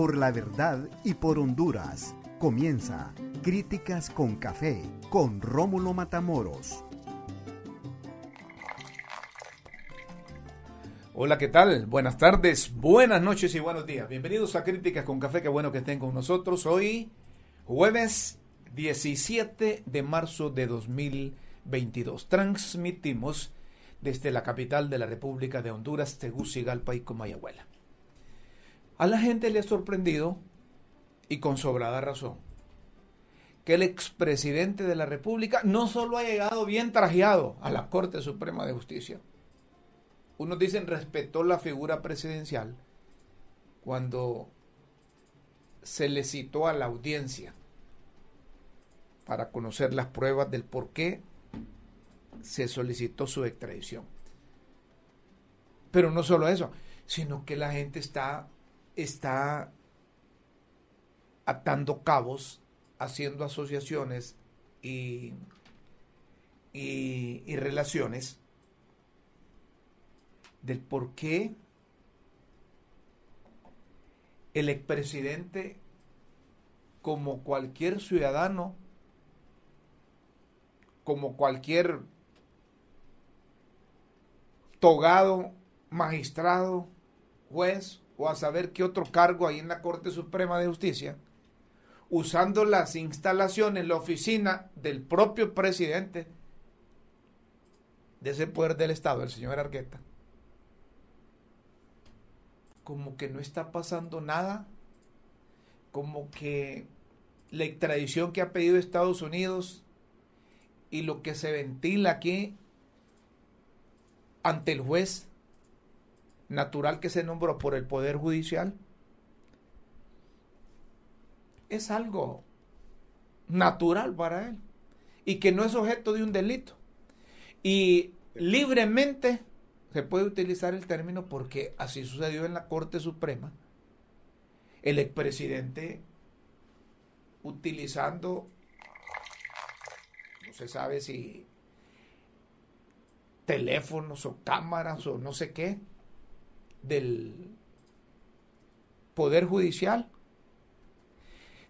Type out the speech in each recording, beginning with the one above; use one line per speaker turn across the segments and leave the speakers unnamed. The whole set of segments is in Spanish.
Por la verdad y por Honduras. Comienza Críticas con Café con Rómulo Matamoros.
Hola, ¿qué tal? Buenas tardes, buenas noches y buenos días. Bienvenidos a Críticas con Café, qué bueno que estén con nosotros. Hoy, jueves 17 de marzo de 2022. Transmitimos desde la capital de la República de Honduras, Tegucigalpa y Comayagüela. A la gente le ha sorprendido, y con sobrada razón, que el expresidente de la República no solo ha llegado bien trajeado a la Corte Suprema de Justicia, unos dicen respetó la figura presidencial cuando se le citó a la audiencia para conocer las pruebas del por qué se solicitó su extradición. Pero no solo eso, sino que la gente está, está atando cabos, haciendo asociaciones y, y, y relaciones del por qué el expresidente, como cualquier ciudadano, como cualquier togado, magistrado, juez o a saber qué otro cargo hay en la Corte Suprema de Justicia, usando las instalaciones, la oficina del propio presidente de ese poder del Estado, el señor Argueta, como que no está pasando nada, como que la extradición que ha pedido Estados Unidos y lo que se ventila aquí ante el juez natural que se nombró por el Poder Judicial es algo natural para él y que no es objeto de un delito. Y libremente se puede utilizar el término porque así sucedió en la Corte Suprema. El expresidente utilizando, no se sabe si teléfonos o cámaras o no sé qué, del Poder Judicial,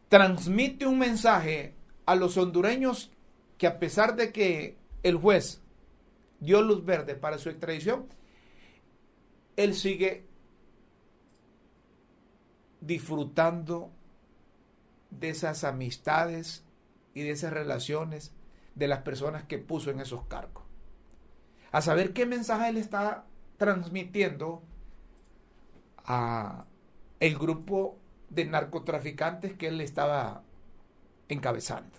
transmite un mensaje a los hondureños que a pesar de que el juez dio luz verde para su extradición, él sigue disfrutando de esas amistades y de esas relaciones de las personas que puso en esos cargos. A saber qué mensaje él está transmitiendo el grupo de narcotraficantes que él estaba encabezando.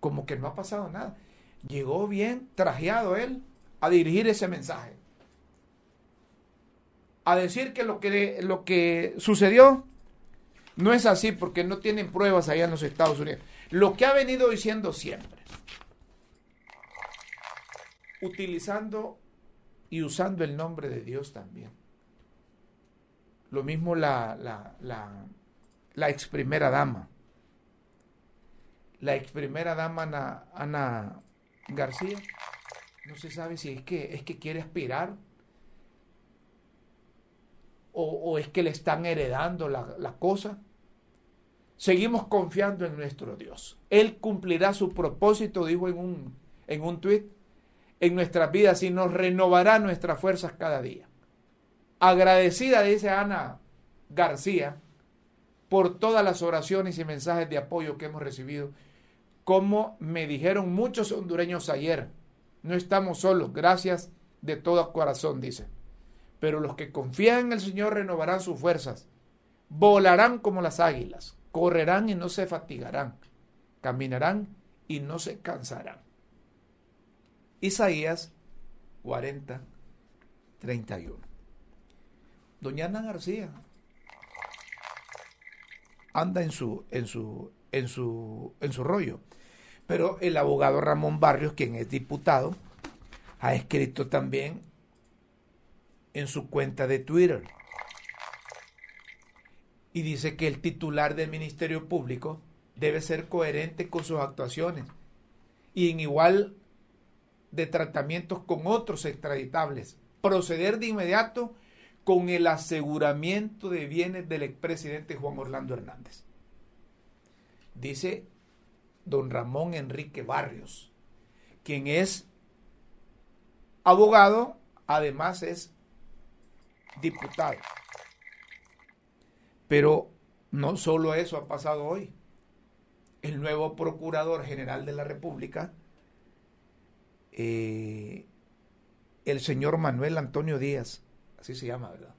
Como que no ha pasado nada llegó bien trajeado él a dirigir ese mensaje. A decir que lo que, lo que sucedió no es así porque no tienen pruebas allá en los Estados Unidos. Lo que ha venido diciendo siempre. Utilizando y usando el nombre de Dios también. Lo mismo la, la, la, la ex primera dama. La ex primera dama Ana, García no se sabe si es que, es que quiere aspirar o, es que le están heredando la, la cosa. Seguimos confiando en nuestro Dios. Él cumplirá su propósito, dijo en un, en un tuit, en nuestras vidas y nos renovará nuestras fuerzas cada día. Agradecida, dice Ana García, por todas las oraciones y mensajes de apoyo que hemos recibido como me dijeron muchos hondureños ayer, no estamos solos, gracias de todo corazón, dice. Pero los que confían en el Señor renovarán sus fuerzas, volarán como las águilas, correrán y no se fatigarán, caminarán y no se cansarán. Isaías 40, 31. Doña Ana García anda en su, en su, en su, en su rollo. Pero el abogado Ramón Barrios, quien es diputado, ha escrito también en su cuenta de Twitter. Y dice que el titular del Ministerio Público debe ser coherente con sus actuaciones y en igual de tratamientos con otros extraditables. Proceder de inmediato con el aseguramiento de bienes del expresidente Juan Orlando Hernández. Dice don Ramón Enrique Barrios, quien es abogado, además es diputado. Pero no solo eso ha pasado hoy. El nuevo Procurador General de la República, eh, el señor Manuel Antonio Díaz, así se llama, ¿verdad?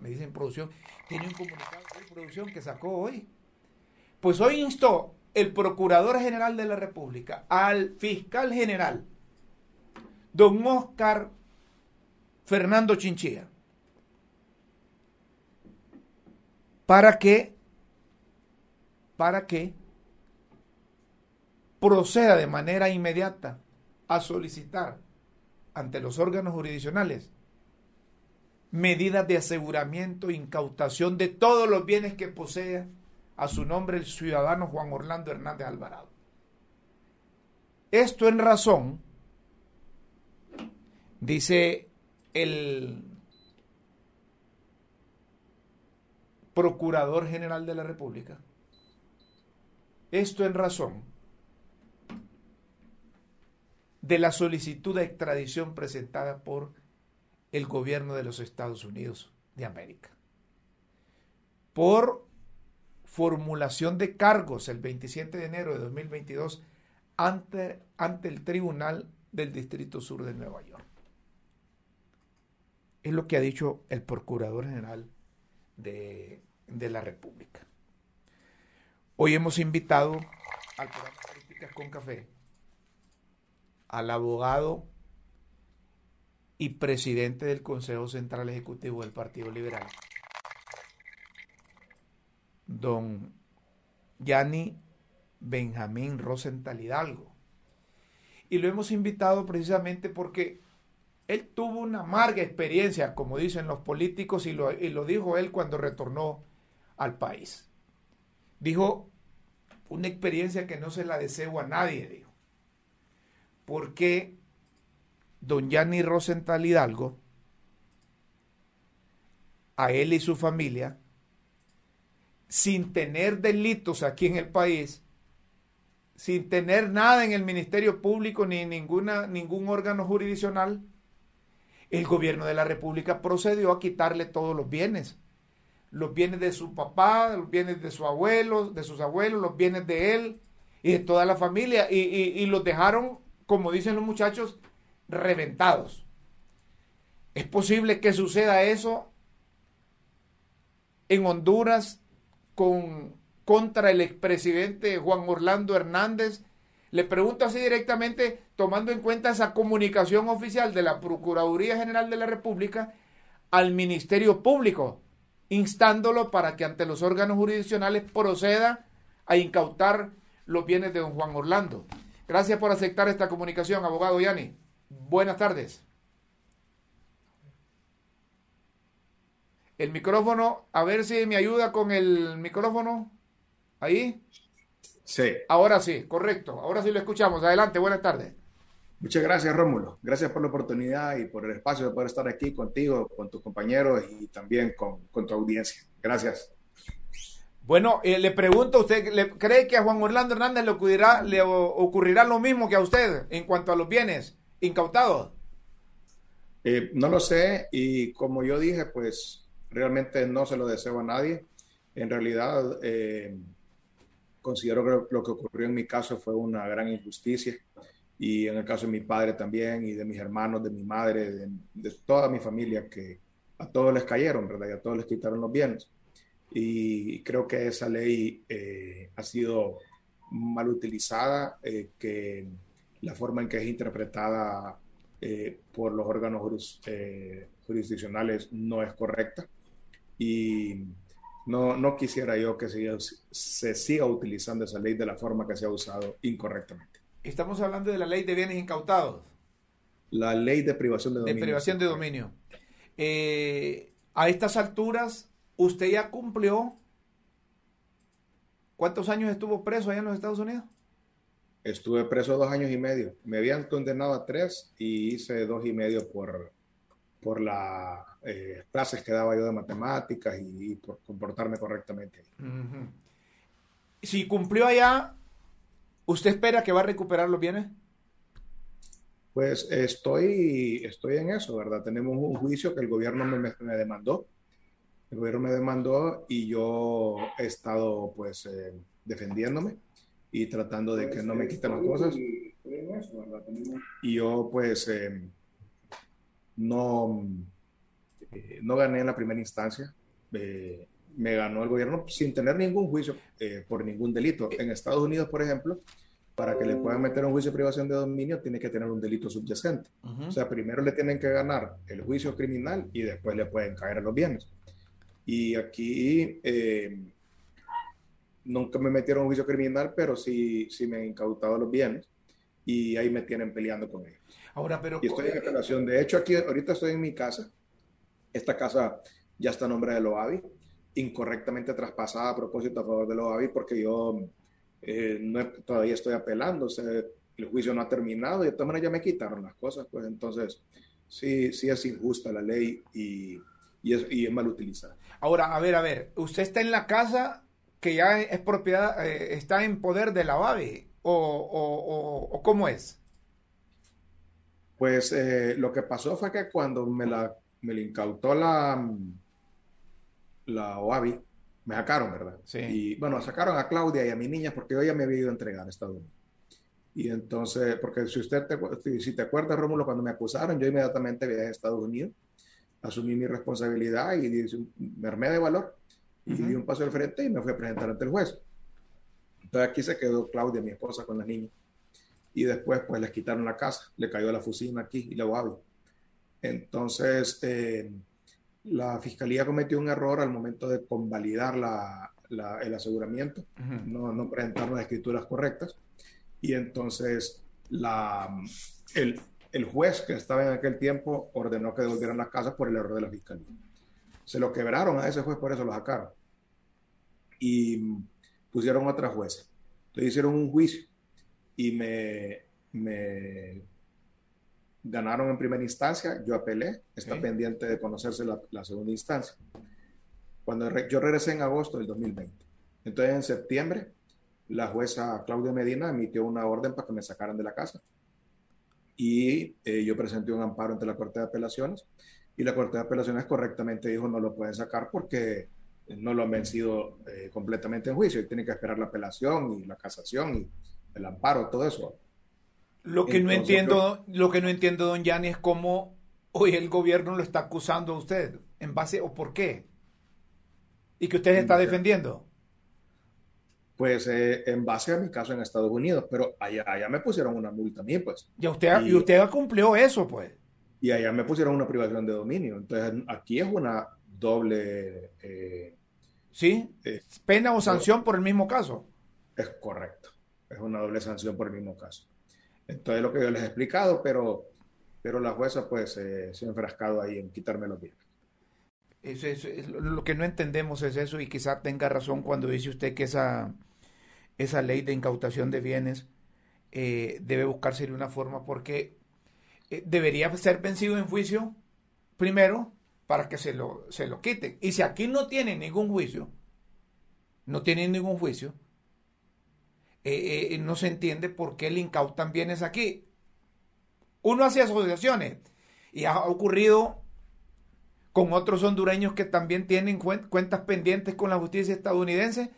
me dicen producción, tiene un comunicado de producción que sacó hoy. Pues hoy instó el Procurador General de la República al fiscal general, don Oscar Fernando Chinchilla, para que, para que proceda de manera inmediata a solicitar ante los órganos jurisdiccionales medidas de aseguramiento e incautación de todos los bienes que posea a su nombre el ciudadano Juan Orlando Hernández Alvarado. Esto en razón, dice el Procurador General de la República, esto en razón de la solicitud de extradición presentada por el gobierno de los Estados Unidos de América. Por formulación de cargos el 27 de enero de 2022 ante, ante el Tribunal del Distrito Sur de Nueva York. Es lo que ha dicho el Procurador General de, de la República. Hoy hemos invitado al programa con Café al abogado y presidente del Consejo Central Ejecutivo del Partido Liberal, don Yanni Benjamín Rosenthal Hidalgo. Y lo hemos invitado precisamente porque él tuvo una amarga experiencia, como dicen los políticos, y lo, y lo dijo él cuando retornó al país. Dijo, una experiencia que no se la deseo a nadie, dijo porque don Yanni Rosenthal Hidalgo, a él y su familia, sin tener delitos aquí en el país, sin tener nada en el Ministerio Público ni ninguna, ningún órgano jurisdiccional, el gobierno de la República procedió a quitarle todos los bienes. Los bienes de su papá, los bienes de su abuelo, de sus abuelos, los bienes de él y de toda la familia. Y los dejaron como dicen los muchachos, reventados. ¿Es posible que suceda eso en Honduras con, contra el expresidente Juan Orlando Hernández? Le pregunto así directamente, tomando en cuenta esa comunicación oficial de la Procuraduría General de la República al Ministerio Público, instándolo para que ante los órganos jurisdiccionales proceda a incautar los bienes de don Juan Orlando. Gracias por aceptar esta comunicación, abogado Yani. Buenas tardes. El micrófono, a ver si me ayuda con el micrófono. Ahí.
Sí.
Ahora sí, correcto. Ahora sí lo escuchamos. Adelante, buenas tardes.
Muchas gracias, Rómulo. Gracias por la oportunidad y por el espacio de poder estar aquí contigo, con tus compañeros y también con, con tu audiencia. Gracias.
Bueno, eh, le pregunto, ¿usted le, cree que a Juan Orlando Hernández le ocurrirá, le ocurrirá lo mismo que a usted en cuanto a los bienes incautados?
Eh, no lo sé y como yo dije, pues realmente no se lo deseo a nadie. En realidad, eh, considero que lo que ocurrió en mi caso fue una gran injusticia y en el caso de mi padre también y de mis hermanos, de mi madre, de, de toda mi familia, que a todos les cayeron, ¿verdad? Y a todos les quitaron los bienes y creo que esa ley eh, ha sido mal utilizada, eh, que la forma en que es interpretada eh, por los órganos eh, jurisdiccionales no es correcta y no, no quisiera yo que se, se siga utilizando esa ley de la forma que se ha usado incorrectamente.
Estamos hablando de la ley de bienes incautados.
La ley de privación de dominio.
De privación de dominio. Eh, a estas alturas, usted ya cumplió. ¿Cuántos años estuvo preso allá en los Estados Unidos?
Estuve preso dos años y medio. Me habían condenado a tres y hice dos y medio por, por las eh, clases que daba yo de matemáticas y, por comportarme correctamente.
Si cumplió allá, ¿usted espera que va a recuperar los bienes?
Pues estoy, estoy en eso, ¿verdad? Tenemos un juicio que el gobierno me, me demandó. El gobierno me demandó y yo he estado pues eh, defendiéndome y tratando de que no me quiten las cosas. Y yo pues eh, no, eh, no gané en la primera instancia. me ganó el gobierno sin tener ningún juicio por ningún delito. En Estados Unidos, por ejemplo, para que le puedan meter un juicio de privación de dominio, tiene que tener un delito subyacente. O sea, primero le tienen que ganar el juicio criminal y después le pueden caer los bienes. Y aquí eh, nunca me metieron un juicio criminal, pero sí, sí me han incautado los bienes y ahí me tienen peleando con ellos.
Ahora, pero...
Y estoy en apelación. De hecho, aquí ahorita estoy en mi casa. Esta casa ya está a nombre de Loavi, incorrectamente traspasada a propósito a favor de Loavi, porque yo eh, no, todavía estoy apelando, el juicio no ha terminado y de todas maneras ya me quitaron las cosas, pues entonces sí, sí es injusta la ley y, y, es, y es, mal utilizada.
Ahora, a ver, a ver, usted está en la casa que ya es propiedad, eh, está en poder de la BAVE o, o, o, cómo es?
Pues eh, lo que pasó fue que cuando me la, me la incautó la, la OAVI, me sacaron, ¿verdad? Sí. Y bueno, sacaron a Claudia y a mi niña porque yo ya me había ido a entregar a Estados Unidos. Y entonces, porque si usted te, si te acuerdas, Rómulo, cuando me acusaron, yo inmediatamente viajé a Estados Unidos, asumí mi responsabilidad y me armé de valor y di un paso al frente y me fui a presentar ante el juez. Entonces aquí se quedó Claudia, mi esposa, con las niñas. Y después, pues les quitaron la casa, le cayó la fusil aquí y la guavi. Entonces, eh, la fiscalía cometió un error al momento de convalidar la, el aseguramiento, no, no presentaron las escrituras correctas. Y entonces la, el, el, juez que estaba en aquel tiempo ordenó que devolvieran las casas por el error de la fiscalía. Se lo quebraron a ese juez, por eso lo sacaron. Y pusieron otra jueza. Entonces hicieron un juicio y me, me ganaron en primera instancia, yo apelé, está pendiente de conocerse la, segunda instancia. Cuando yo regresé en agosto del 2020, entonces en septiembre la jueza Claudia Medina emitió una orden para que me sacaran de la casa y eh, yo presenté un amparo ante la Corte de Apelaciones y la Corte de Apelaciones correctamente dijo no lo pueden sacar porque no lo han vencido eh, completamente en juicio y tienen que esperar la apelación y la casación y el amparo, todo eso.
Lo que no entiendo, lo que no entiendo, don Yanni, es cómo hoy el gobierno lo está acusando a usted, en base o por qué, y que usted está defendiendo.
Pues eh, en base a mi caso en Estados Unidos, pero allá, allá me pusieron una multa a mí, pues.
Y usted, y, usted cumplió eso, pues.
Y allá me pusieron una privación de dominio. Entonces aquí es una doble. Eh,
sí. Eh, pena o sanción por el mismo caso.
Es correcto. Es una doble sanción por el mismo caso. Entonces, lo que yo les he explicado, pero, pero la jueza pues eh, se ha enfrascado ahí en quitarme los bienes.
lo que no entendemos es eso y quizá tenga razón cuando dice usted que esa, esa ley de incautación de bienes eh, debe buscarse de una forma porque eh, debería ser vencido en juicio primero para que se lo, se lo quiten. Y si aquí no tiene ningún juicio, no tiene ningún juicio, eh, no se entiende por qué le incautan bienes aquí. Uno hace asociaciones y ha ocurrido con otros hondureños que también tienen cuentas pendientes con la justicia estadounidense.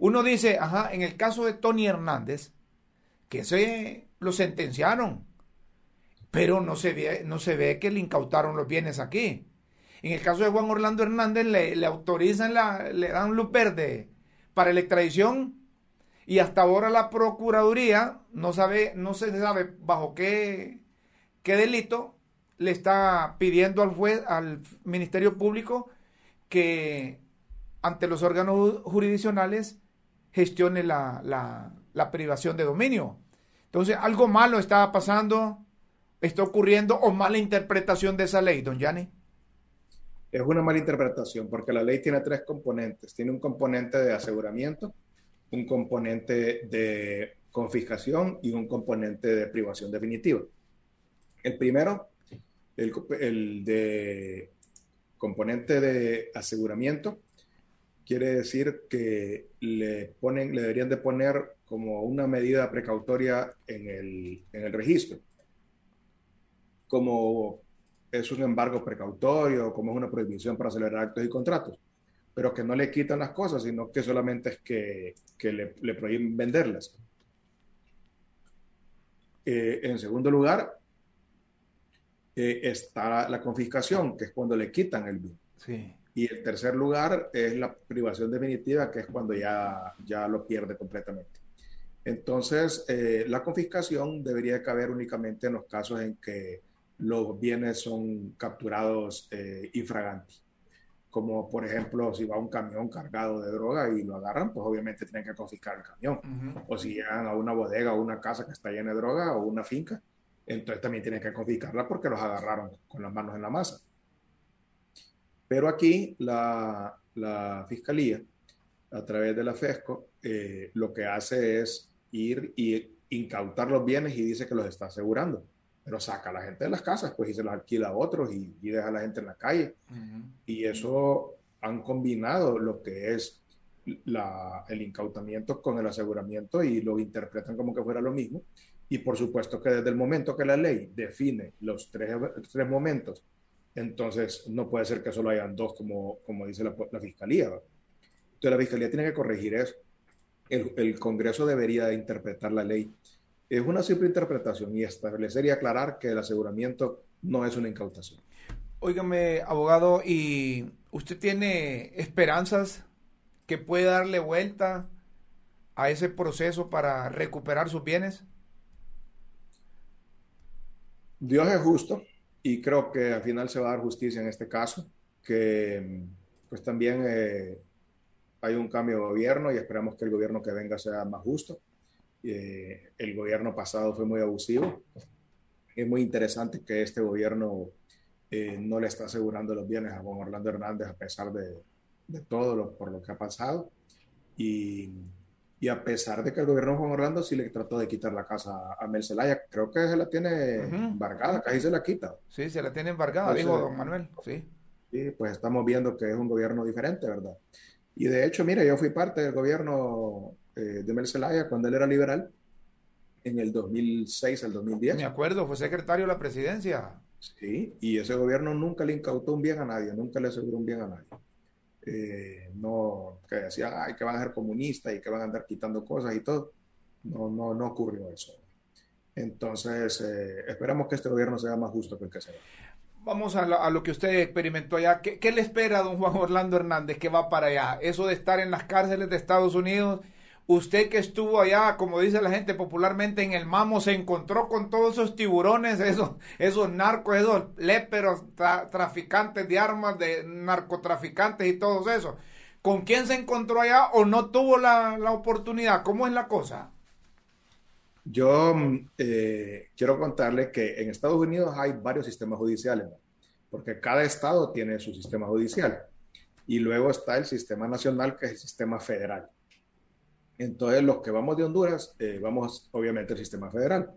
Uno dice, ajá, en el caso de Tony Hernández, que se lo sentenciaron, pero no se ve, no se ve que le incautaron los bienes aquí. En el caso de Juan Orlando Hernández le, autorizan, la, le dan luz verde para la extradición y hasta ahora la Procuraduría no sabe, no se sabe bajo qué qué delito le está pidiendo al juez, al Ministerio Público, que ante los órganos jurisdiccionales gestione la, la, privación de dominio. Entonces, algo malo está pasando, está ocurriendo o mala interpretación de esa ley, don Yanni.
Es una mala interpretación porque la ley tiene tres componentes. Tiene un componente de aseguramiento, un componente de confiscación y un componente de privación definitiva. El primero, el, el de componente de aseguramiento, quiere decir que le ponen, le deberían de poner como una medida precautoria en el, en el registro, como es un embargo precautorio, como es una prohibición para acelerar actos y contratos, pero que no le quitan las cosas, sino que solamente es que, que le, le, prohíben venderlas. Eh, en segundo lugar, eh, está la confiscación, que es cuando le quitan el bien. Sí. Y el tercer lugar es la privación definitiva, que es cuando ya, ya lo pierde completamente. Entonces, eh, la confiscación debería caber únicamente en los casos en que los bienes son capturados eh, infraganti. Como por ejemplo, si va un camión cargado de droga y lo agarran, pues obviamente tienen que confiscar el camión. O si llegan a una bodega o una casa que está llena de droga o una finca, entonces también tienen que confiscarla porque los agarraron con las manos en la masa. Pero aquí la, la fiscalía, a través de la FESCO, eh, lo que hace es ir y incautar los bienes y dice que los está asegurando. Pero saca a la gente de las casas, pues y se los alquila a otros y, deja a la gente en la calle. Y eso han combinado lo que es la, el incautamiento con el aseguramiento y lo interpretan como que fuera lo mismo. Y por supuesto que desde el momento que la ley define los tres, tres momentos entonces no puede ser que solo hayan dos, como, como dice la, Fiscalía. Entonces la Fiscalía tiene que corregir eso. El, Congreso debería interpretar la ley. Es una simple interpretación y establecer y aclarar que el aseguramiento no es una incautación.
Óigame, abogado, ¿y usted tiene esperanzas que puede darle vuelta a ese proceso para recuperar sus bienes?
Dios es justo y creo que al final se va a dar justicia en este caso, que pues también eh, hay un cambio de gobierno y esperamos que el gobierno que venga sea más justo. Eh, el gobierno pasado fue muy abusivo. Es muy interesante que este gobierno eh, no le está asegurando los bienes a Juan Orlando Hernández a pesar de, de todo lo, por lo que ha pasado. Y y a pesar de que el gobierno de Juan Orlando sí le trató de quitar la casa a Mel Zelaya, creo que se la tiene embargada, casi se la quita.
Sí, se la tiene embargada, dijo don Manuel, sí.
Sí, pues estamos viendo que es un gobierno diferente, ¿verdad? Y de hecho, mire, yo fui parte del gobierno eh, de Mel Zelaya cuando él era liberal, en el 2006 al 2010.
Me acuerdo, fue secretario de la presidencia.
Sí, y ese gobierno nunca le incautó un bien a nadie, nunca le aseguró un bien a nadie. Eh, no, que decían, ay, que van a ser comunistas y que van a andar quitando cosas y todo. No, no, no ocurrió eso. Entonces, eh, esperamos que este gobierno sea más justo que el que sea.
Vamos a lo, que usted experimentó allá. ¿Qué, ¿Qué, le espera a don Juan Orlando Hernández que va para allá? Eso de estar en las cárceles de Estados Unidos Usted que estuvo allá, como dice la gente popularmente, en el mamo, se encontró con todos esos tiburones, esos, esos narcos, esos léperos, traficantes de armas, de narcotraficantes y todos eso. ¿Con quién se encontró allá o no tuvo la, oportunidad? ¿Cómo es la cosa?
Yo eh, quiero contarle que en Estados Unidos hay varios sistemas judiciales, porque cada estado tiene su sistema judicial. Y luego está el sistema nacional, que es el sistema federal. Entonces, los que vamos de Honduras, eh, vamos obviamente al sistema federal.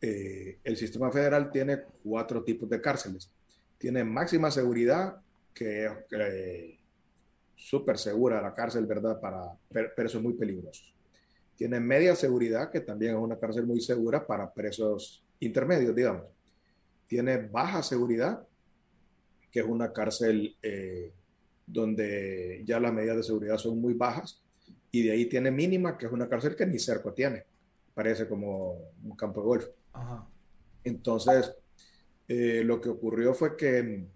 Eh, el sistema federal tiene cuatro tipos de cárceles. Tiene máxima seguridad, que es eh, súper segura la cárcel, ¿verdad? Para presos muy peligrosos. Tiene media seguridad, que también es una cárcel muy segura para presos intermedios, digamos. Tiene baja seguridad, que es una cárcel donde ya las medidas de seguridad son muy bajas y de ahí tiene mínima, que es una cárcel que ni cerco tiene. Parece como un campo de golf. Entonces, eh, lo que ocurrió fue que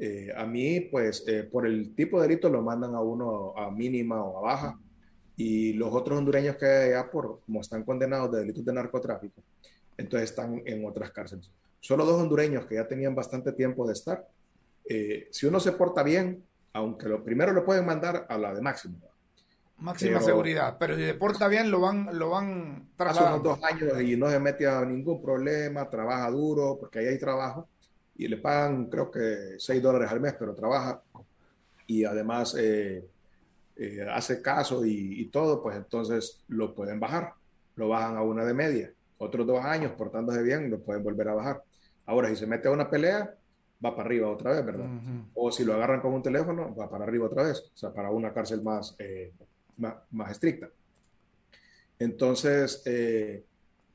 eh, a mí, pues, eh, por el tipo de delito lo mandan a uno a mínima o a baja. Y los otros hondureños que hay allá, por, como están condenados de delitos de narcotráfico, entonces están en otras cárceles. solo dos hondureños que ya tenían bastante tiempo de estar. Eh, si uno se porta bien, aunque lo primero lo pueden mandar a la de máximo.
Máxima seguridad, pero si se porta bien lo van, lo van
trasladando. dos años y no se mete a ningún problema, trabaja duro, porque ahí hay trabajo, y le pagan creo que 6 dólares al mes, pero trabaja, y además eh, eh, hace caso y, todo, pues entonces lo pueden bajar, lo bajan a una de media. Otros dos años portándose bien, lo pueden volver a bajar. Ahora, si se mete a una pelea, va para arriba otra vez, ¿verdad? O si lo agarran con un teléfono, va para arriba otra vez, o sea, para una cárcel más, eh, más, estricta. Entonces, eh,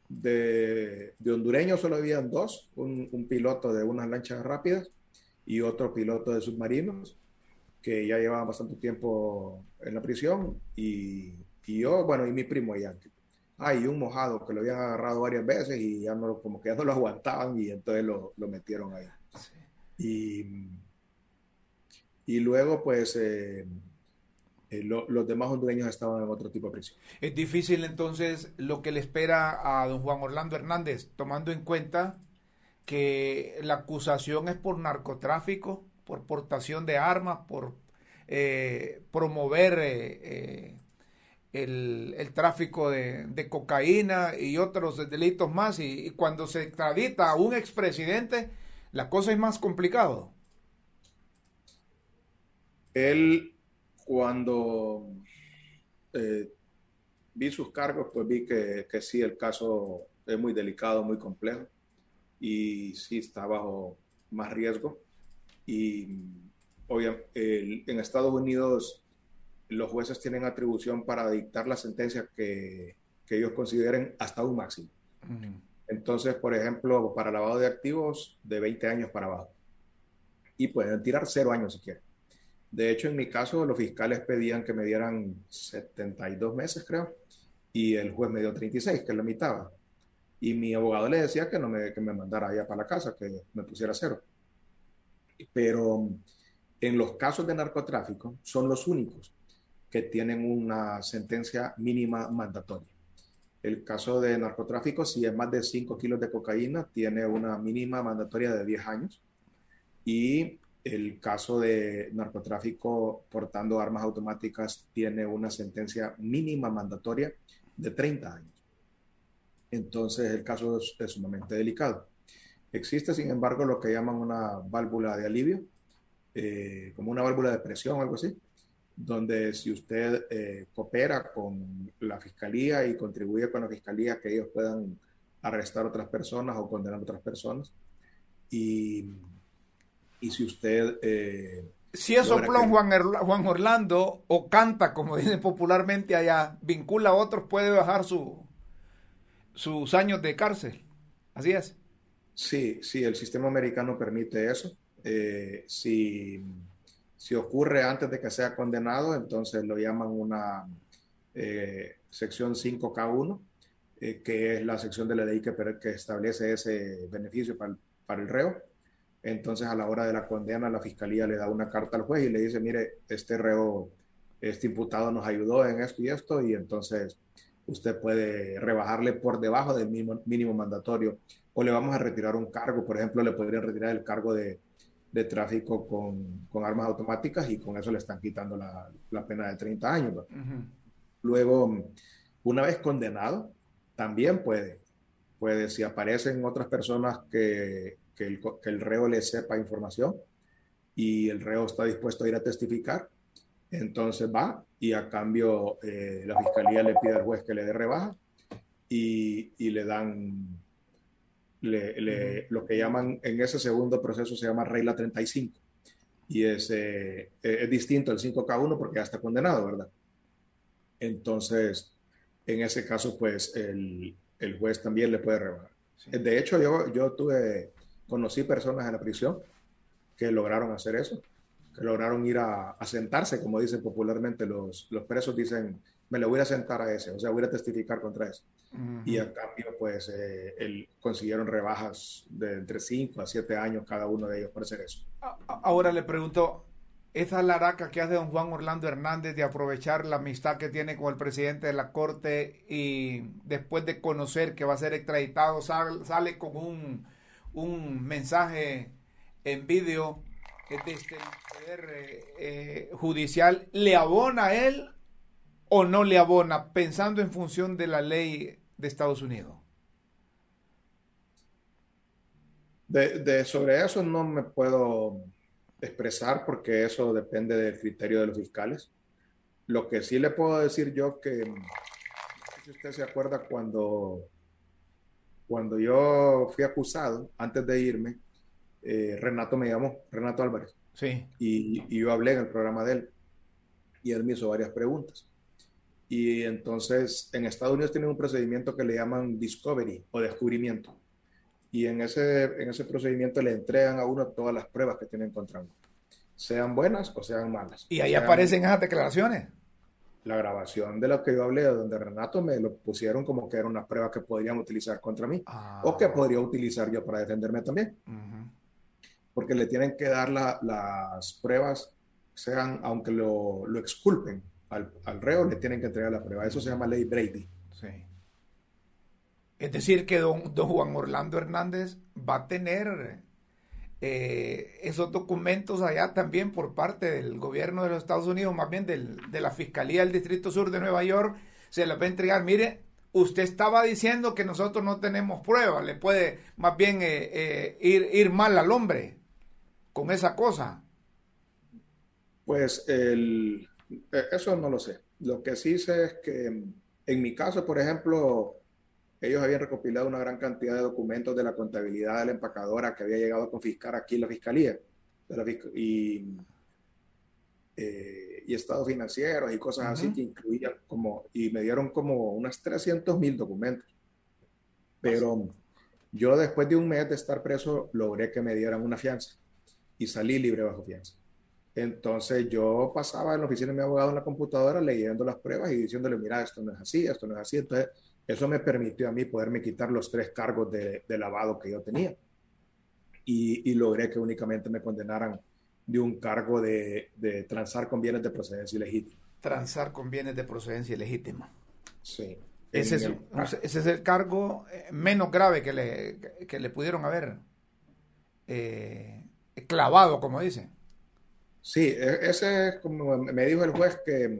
de, de, hondureños solo habían dos, un, un, piloto de unas lanchas rápidas y otro piloto de submarinos, que ya llevaban bastante tiempo en la prisión, y, y yo, bueno, y mi primo allá. Ah, y un mojado que lo habían agarrado varias veces y ya no, como que ya no lo aguantaban y entonces lo, lo metieron ahí. Y, y luego, pues, eh, eh, los demás hondureños estaban en otro tipo de prisión.
Es difícil entonces lo que le espera a don Juan Orlando Hernández, tomando en cuenta que la acusación es por narcotráfico, por portación de armas, por eh, promover el, el, tráfico de, de, cocaína y otros delitos más. Y, y, cuando se extradita a un expresidente, la cosa es más complicado.
Él, cuando eh, vi sus cargos, pues vi que, que, sí, el caso es muy delicado, muy complejo y sí está bajo más riesgo. Y obviamente, en Estados Unidos los jueces tienen atribución para dictar la sentencia que, que ellos consideren hasta un máximo. Entonces, por ejemplo, para lavado de activos, de 20 años para abajo. Y pueden tirar cero años si quieren. De hecho, en mi caso, los fiscales pedían que me dieran 72 meses, creo, y el juez me dio 36, que es la mitad. Y mi abogado le decía que no me, que me mandara allá para la casa, que me pusiera cero. Pero en los casos de narcotráfico son los únicos que tienen una sentencia mínima mandatoria. El caso de narcotráfico, si es más de 5 kilos de cocaína, tiene una mínima mandatoria de 10 años. Y el caso de narcotráfico portando armas automáticas tiene una sentencia mínima mandatoria de 30 años. Entonces el caso es, sumamente delicado. Existe, sin embargo, lo que llaman una válvula de alivio, eh, como una válvula de presión algo así, donde si usted eh, coopera con la fiscalía y contribuye con la fiscalía que ellos puedan arrestar otras personas o condenar otras personas. Y, y si usted... Eh,
si es soplón Juan, Juan Orlando o canta, como dicen popularmente allá, vincula a otros, puede bajar su, sus años de cárcel. Así es.
Sí, sí, el sistema americano permite eso. Eh, si si ocurre antes de que sea condenado, entonces lo llaman una eh, sección 5K1, eh, que es la sección de la ley que, que establece ese beneficio para el, para el, reo. Entonces, a la hora de la condena, la fiscalía le da una carta al juez y le dice, mire, este reo, este imputado nos ayudó en esto y esto, y entonces usted puede rebajarle por debajo del mínimo, mínimo mandatorio o le vamos a retirar un cargo. Por ejemplo, le podrían retirar el cargo de de tráfico con, con, armas automáticas y con eso le están quitando la, la pena de 30 años. Luego, una vez condenado, también puede, puede si aparecen otras personas que, que, el, que el reo le sepa información y el reo está dispuesto a ir a testificar, entonces va y a cambio eh, la fiscalía le pide al juez que le dé rebaja y, y le dan le, lo que llaman en ese segundo proceso se llama regla 35 y es, eh, es distinto al 5K1 porque ya está condenado, ¿verdad? Entonces, en ese caso, pues el, el juez también le puede rebajar. De hecho, yo, yo tuve, conocí personas en la prisión que lograron hacer eso, que lograron ir a, a sentarse, como dicen popularmente los, los presos, dicen, me le voy a sentar a ese, o sea, voy a testificar contra ese. Y a cambio, pues, eh, consiguieron rebajas de entre 5 a 7 años cada uno de ellos por hacer eso.
Ahora le pregunto, esa laraca que hace don Juan Orlando Hernández de aprovechar la amistad que tiene con el presidente de la Corte y después de conocer que va a ser extraditado, sale, con un, un mensaje en vídeo desde el poder eh, eh, judicial, ¿le abona a él o no le abona pensando en función de la ley de Estados Unidos?
De, sobre eso no me puedo expresar porque eso depende del criterio de los fiscales. Lo que sí le puedo decir yo que, si usted se acuerda cuando, cuando yo fui acusado, antes de irme, eh, Renato me llamó, Renato Álvarez.
Sí.
Y, y, yo hablé en el programa de él y él me hizo varias preguntas. Y entonces en Estados Unidos tienen un procedimiento que le llaman discovery o descubrimiento y en ese, en ese procedimiento le entregan a uno todas las pruebas que tienen contra uno, sean buenas o sean malas.
¿Y ahí aparecen esas declaraciones?
La grabación de lo que yo hablé, donde Renato me lo pusieron como que era una prueba que podrían utilizar contra mí o que ah. podría utilizar yo para defenderme también. Porque le tienen que dar las pruebas, sean, aunque lo, lo exculpen al, al reo, le tienen que entregar la prueba. Eso se llama ley Brady.
Sí. Es decir, que don, don Juan Orlando Hernández va a tener eh, esos documentos allá también por parte del gobierno de los Estados Unidos, más bien de la Fiscalía del Distrito Sur de Nueva York, se les va a entregar. Mire, usted estaba diciendo que nosotros no tenemos pruebas, le puede más bien eh, eh, ir, ir mal al hombre con esa cosa.
Pues el, eso no lo sé. Lo que sí sé es que en mi caso, por ejemplo, ellos habían recopilado una gran cantidad de documentos de la contabilidad de la empacadora que había llegado a confiscar aquí la fiscalía y, eh, y estados financieros y cosas así que incluían como, y me dieron como unas 300 mil documentos. Pero yo después de un mes de estar preso logré que me dieran una fianza y salí libre bajo fianza. Entonces yo pasaba en la oficina de mi abogado en la computadora leyendo las pruebas y diciéndole, mira, esto no es así, esto no es así. Entonces eso me permitió a mí poderme quitar los tres cargos de, lavado que yo tenía. Y, logré que únicamente me condenaran de un cargo de, transar con bienes de procedencia ilegítima.
Transar con bienes de procedencia ilegítima.
Sí.
Ese es, ese es, el cargo eh, menos grave que le, que le pudieron haber eh, clavado, como dicen.
Sí, e, ese es como me dijo el juez que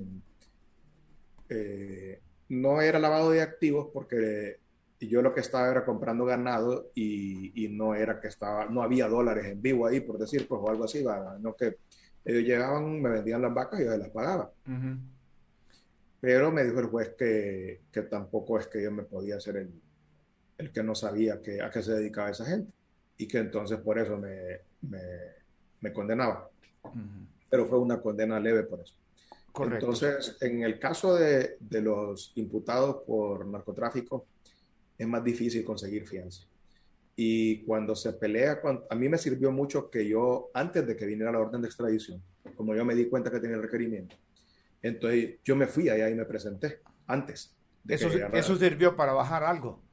eh, no era lavado de activos porque yo lo que estaba era comprando ganado y, no era que estaba, no había dólares en vivo ahí, por decir, pues o algo así, no que ellos llegaban, me vendían las vacas y yo las pagaba. Pero me dijo el juez que, tampoco es que yo me podía ser el, el que no sabía que, a qué se dedicaba esa gente y que entonces por eso me, me, condenaba. Pero fue una condena leve por eso. Entonces, en el caso de, de, los imputados por narcotráfico, es más difícil conseguir fianza. Y cuando se pelea, a mí me sirvió mucho que yo, antes de que viniera la orden de extradición, como yo me di cuenta que tenía el requerimiento, entonces yo me fui allá y me presenté antes.
eso, ¿Eso sirvió para bajar algo?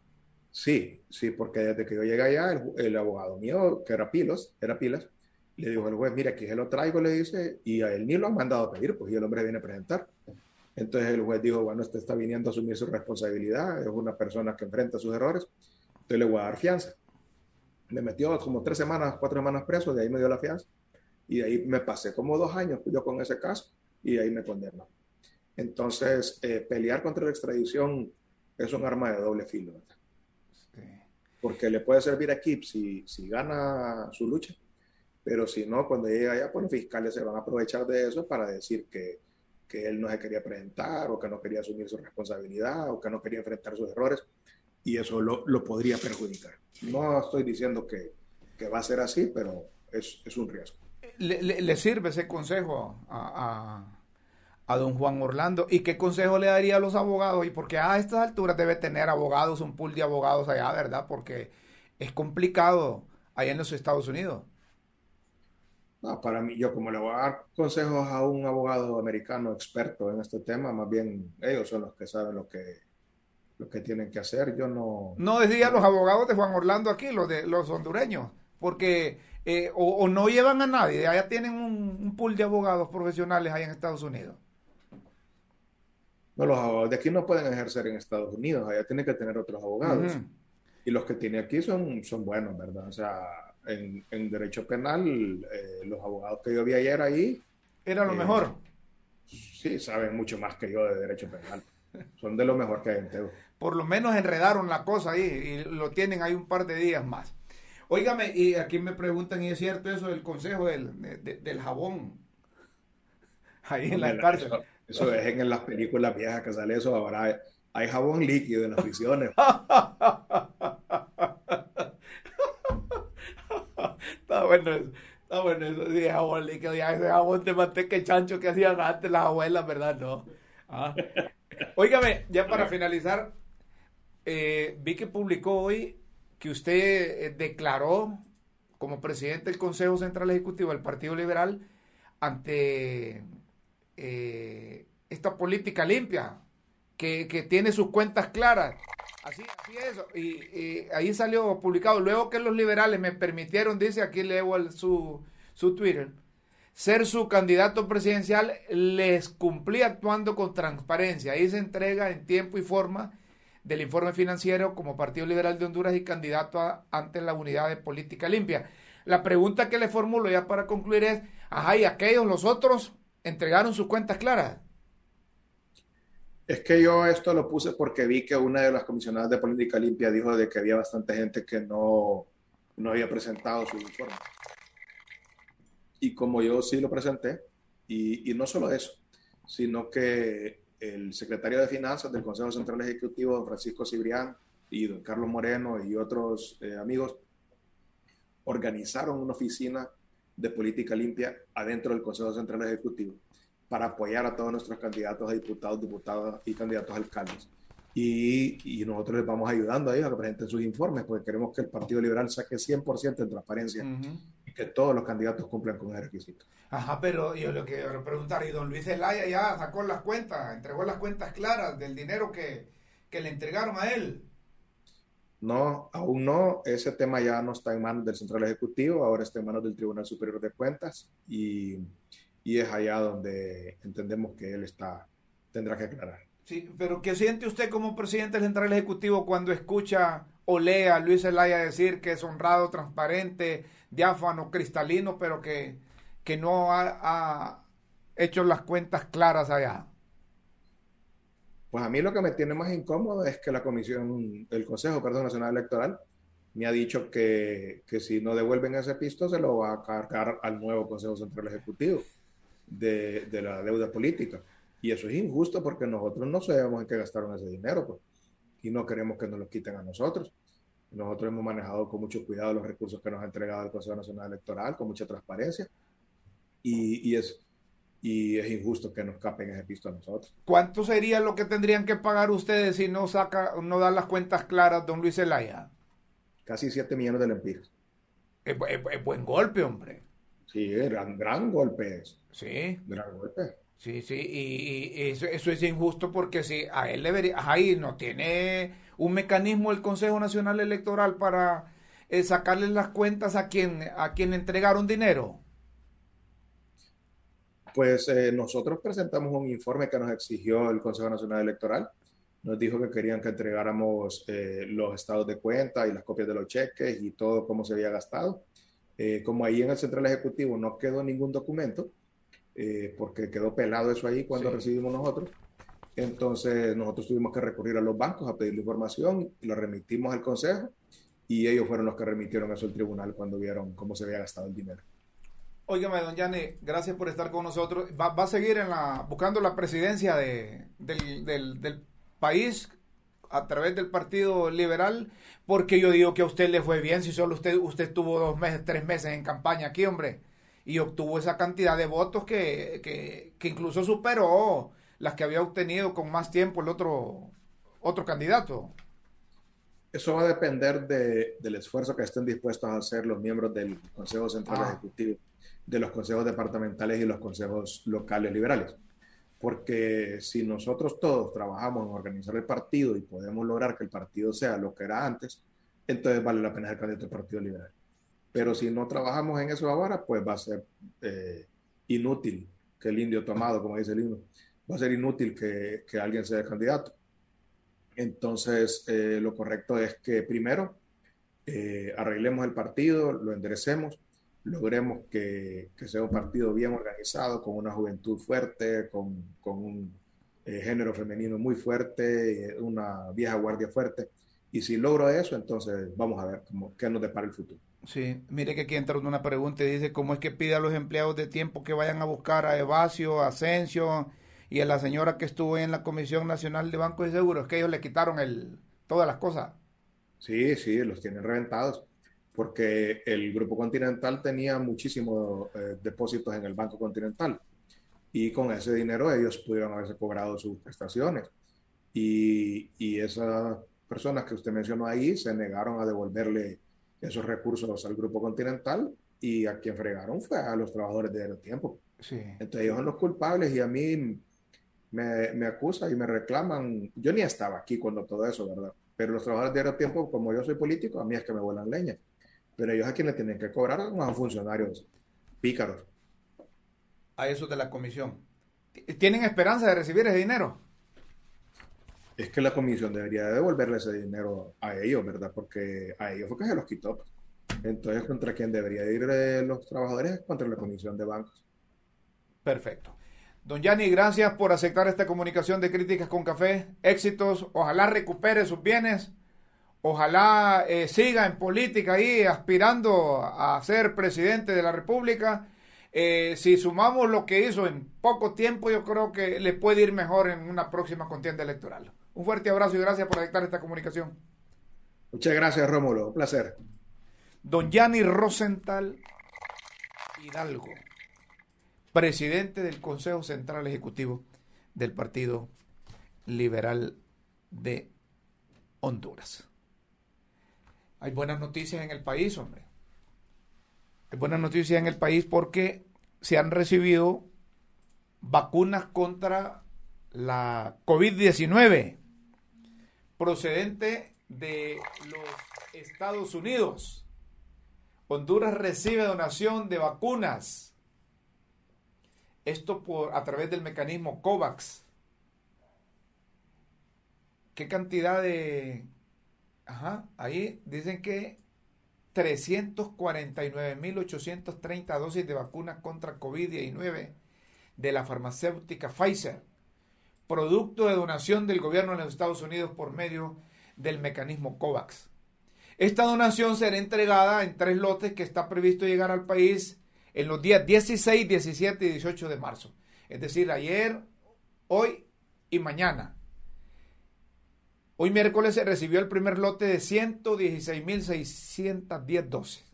Sí, sí, porque desde que yo llegué allá, el, el abogado mío, que era Pilos, era Pilas, le dijo el juez, mira, aquí se lo traigo, le dice, y a él ni lo han mandado a pedir, pues y el hombre viene a presentar. Entonces el juez dijo, bueno, este está viniendo a asumir su responsabilidad, es una persona que enfrenta sus errores, entonces le voy a dar fianza. Me metió como tres semanas, cuatro semanas preso, de ahí me dio la fianza, y de ahí me pasé como dos años yo con ese caso, y de ahí me condenó. Entonces, eh, pelear contra la extradición es un arma de doble filo, Porque le puede servir a Kip si, si gana su lucha, pero si no, cuando llegue allá, pues los fiscales se van a aprovechar de eso para decir que, que él no se quería presentar o que no quería asumir su responsabilidad o que no quería enfrentar sus errores y eso lo, lo podría perjudicar. No estoy diciendo que, que, va a ser así, pero es, es un riesgo.
¿Le, le, sirve ese consejo a, a, a, don Juan Orlando? ¿Y qué consejo le daría a los abogados? Y porque a estas alturas debe tener abogados, un pool de abogados allá, ¿verdad? Porque es complicado allá en los Estados Unidos.
No, para mí, yo como le voy a dar consejos a un abogado americano experto en este tema, más bien ellos son los que saben lo que, lo que tienen que hacer. Yo no...
No decía los abogados de Juan Orlando aquí, los de los hondureños, porque eh, o, no llevan a nadie, allá tienen un, pool de abogados profesionales ahí en Estados Unidos.
No, los abogados de aquí no pueden ejercer en Estados Unidos, allá tienen que tener otros abogados. Y los que tiene aquí son, son buenos, ¿verdad? O sea, en, en derecho penal, eh, los abogados que yo vi ayer ahí...
Era lo mejor.
Sí, saben mucho más que yo de derecho penal. Son de lo mejor que hay en Teo.
Por lo menos enredaron la cosa ahí y lo tienen ahí un par de días más. Óigame, y aquí me preguntan, ¿y es cierto eso del consejo del, del jabón?
Ahí en la cárcel. Eso, es en las películas viejas que sale eso. Ahora hay, jabón líquido en las prisiones.
está bueno eso. Está bueno eso. Sí, jabón líquido. Ya ese jabón de manteca y chancho que hacían antes las abuelas, ¿verdad? No. Ah. Óigame, ya para finalizar, eh, vi que publicó hoy que usted eh, declaró como presidente del Consejo Central Ejecutivo del Partido Liberal ante eh, esta política limpia, que, tiene sus cuentas claras. Así, así es. Y, ahí salió publicado. Luego que los liberales me permitieron, dice aquí leo su, su Twitter, ser su candidato presidencial, les cumplí actuando con transparencia. Ahí se entrega en tiempo y forma del informe financiero como Partido Liberal de Honduras y candidato ante la unidad de política limpia. La pregunta que le formulo ya para concluir es, ajá, ¿y aquellos, los otros, entregaron sus cuentas claras?
Es que yo esto lo puse porque vi que una de las comisionadas de política limpia dijo de que había bastante gente que no, no había presentado su informe. Y como yo sí lo presenté, y, y no solo eso, sino que el secretario de Finanzas del Consejo Central Ejecutivo, Francisco Cibrián, y don Carlos Moreno y otros eh, amigos, organizaron una oficina de política limpia adentro del Consejo Central Ejecutivo para apoyar a todos nuestros candidatos a diputados, diputadas y candidatos a alcaldes. Y, y, nosotros les vamos ayudando a ellos a que presenten sus informes, porque queremos que el Partido Liberal saque 100% en transparencia y que todos los candidatos cumplan con ese requisito.
Ajá, pero yo lo que quiero preguntar, y don Luis Zelaya ya sacó las cuentas, entregó las cuentas claras del dinero que, que le entregaron a él.
No, aún no. Ese tema ya no está en manos del Central Ejecutivo, ahora está en manos del Tribunal Superior de Cuentas y, y es allá donde entendemos que él está, tendrá que aclarar.
Sí, pero ¿qué siente usted como presidente del Central Ejecutivo cuando escucha o lee a Luis Zelaya decir que es honrado, transparente, diáfano, cristalino, pero que, que no ha, hecho las cuentas claras allá?
Pues a mí lo que me tiene más incómodo es que la Comisión, el Consejo perdón, Nacional Electoral me ha dicho que, que, si no devuelven ese pisto se lo va a cargar al nuevo Consejo Central Ejecutivo de, de la deuda política. Y eso es injusto porque nosotros no sabemos en qué gastaron ese dinero pues, y no queremos que nos lo quiten a nosotros. Nosotros hemos manejado con mucho cuidado los recursos que nos ha entregado el Consejo Nacional Electoral, con mucha transparencia, y, y es, y es injusto que nos capen ese pisto a nosotros.
¿Cuánto sería lo que tendrían que pagar ustedes si no saca, no dan las cuentas claras, don Luis Zelaya?
Casi 7 millones de lempiras.
Es, buen golpe, hombre.
Sí, gran, gran golpe es.
Sí.
Gran golpe.
Sí, sí, y, eso, eso, es injusto porque si a él debería, ahí no tiene un mecanismo el Consejo Nacional Electoral para eh, sacarle las cuentas a quien, a quien entregaron dinero.
Pues eh, nosotros presentamos un informe que nos exigió el Consejo Nacional Electoral. Nos dijo que querían que entregáramos eh, los estados de cuenta y las copias de los cheques y todo cómo se había gastado. Como ahí en el Central Ejecutivo no quedó ningún documento, eh, porque quedó pelado eso ahí cuando recibimos nosotros. Entonces nosotros tuvimos que recurrir a los bancos a pedir la información, lo remitimos al Consejo y ellos fueron los que remitieron eso al tribunal cuando vieron cómo se había gastado el dinero.
Óigame, don Yane, gracias por estar con nosotros. ¿Va, a seguir en la, buscando la presidencia de, del, del, del país a través del Partido Liberal? Porque yo digo que a usted le fue bien si solo usted, usted tuvo dos meses, tres meses en campaña aquí, hombre y obtuvo esa cantidad de votos que, que, incluso superó las que había obtenido con más tiempo el otro, otro candidato.
Eso va a depender de, del esfuerzo que estén dispuestos a hacer los miembros del Consejo Central ah. Ejecutivo, de los consejos departamentales y los consejos locales liberales. Porque si nosotros todos trabajamos en organizar el partido y podemos lograr que el partido sea lo que era antes, entonces vale la pena ser candidato del Partido Liberal. Pero si no trabajamos en eso ahora, pues va a ser eh, inútil que el indio tomado, como dice el himno, va a ser inútil que, que alguien sea candidato. Entonces, eh, lo correcto es que primero eh, arreglemos el partido, lo enderecemos, logremos que, que, sea un partido bien organizado, con una juventud fuerte, con, con un eh, género femenino muy fuerte, una vieja guardia fuerte. Y si logro eso, entonces vamos a ver cómo, qué nos depara el futuro.
Sí, mire que aquí entra una pregunta y dice, ¿cómo es que pide a los empleados de tiempo que vayan a buscar a Evasio, a Asensio y a la señora que estuvo en la Comisión Nacional de Bancos y Seguros? Que ellos le quitaron el, todas las cosas.
Sí, sí, los tienen reventados, porque el Grupo Continental tenía muchísimos eh, depósitos en el Banco Continental y con ese dinero ellos pudieron haberse cobrado sus prestaciones. Y, y esas personas que usted mencionó ahí se negaron a devolverle esos recursos al Grupo Continental y a quien fregaron fue a los trabajadores de Aerotiempo. Sí. Entonces ellos son los culpables y a mí me, me acusan y me reclaman. Yo ni estaba aquí cuando todo eso, ¿verdad? Pero los trabajadores de Aerotiempo, como yo soy político, a mí es que me vuelan leña. Pero ellos a quienes tienen que cobrar son a funcionarios pícaros.
A esos de la comisión. ¿Tienen esperanza de recibir ese dinero?
es que la comisión debería devolverle ese dinero a ellos, ¿verdad? Porque a ellos fue que se los quitó. Entonces, ¿contra quién debería ir los trabajadores? Contra la comisión de bancos.
Perfecto. Don Yanni, gracias por aceptar esta comunicación de críticas con café. Éxitos. Ojalá recupere sus bienes. Ojalá eh, siga en política ahí aspirando a ser presidente de la República. Eh, si sumamos lo que hizo en poco tiempo, yo creo que le puede ir mejor en una próxima contienda electoral. Un fuerte abrazo y gracias por aceptar esta comunicación.
Muchas gracias, Rómulo. Un placer.
Don Yanni Rosenthal Hidalgo, presidente del Consejo Central Ejecutivo del Partido Liberal de Honduras. Hay buenas noticias en el país, hombre. Hay buenas noticias en el país porque se han recibido vacunas contra la COVID-19 procedente de los Estados Unidos. Honduras recibe donación de vacunas. Esto por a través del mecanismo COVAX. ¿Qué cantidad de Ajá, ahí dicen que 349.830 dosis de vacunas contra COVID-19 de la farmacéutica Pfizer producto de donación del gobierno de los Estados Unidos por medio del mecanismo COVAX. Esta donación será entregada en tres lotes que está previsto llegar al país en los días 16, 17 y 18 de marzo. Es decir, ayer, hoy y mañana. Hoy miércoles se recibió el primer lote de 116.610 dosis.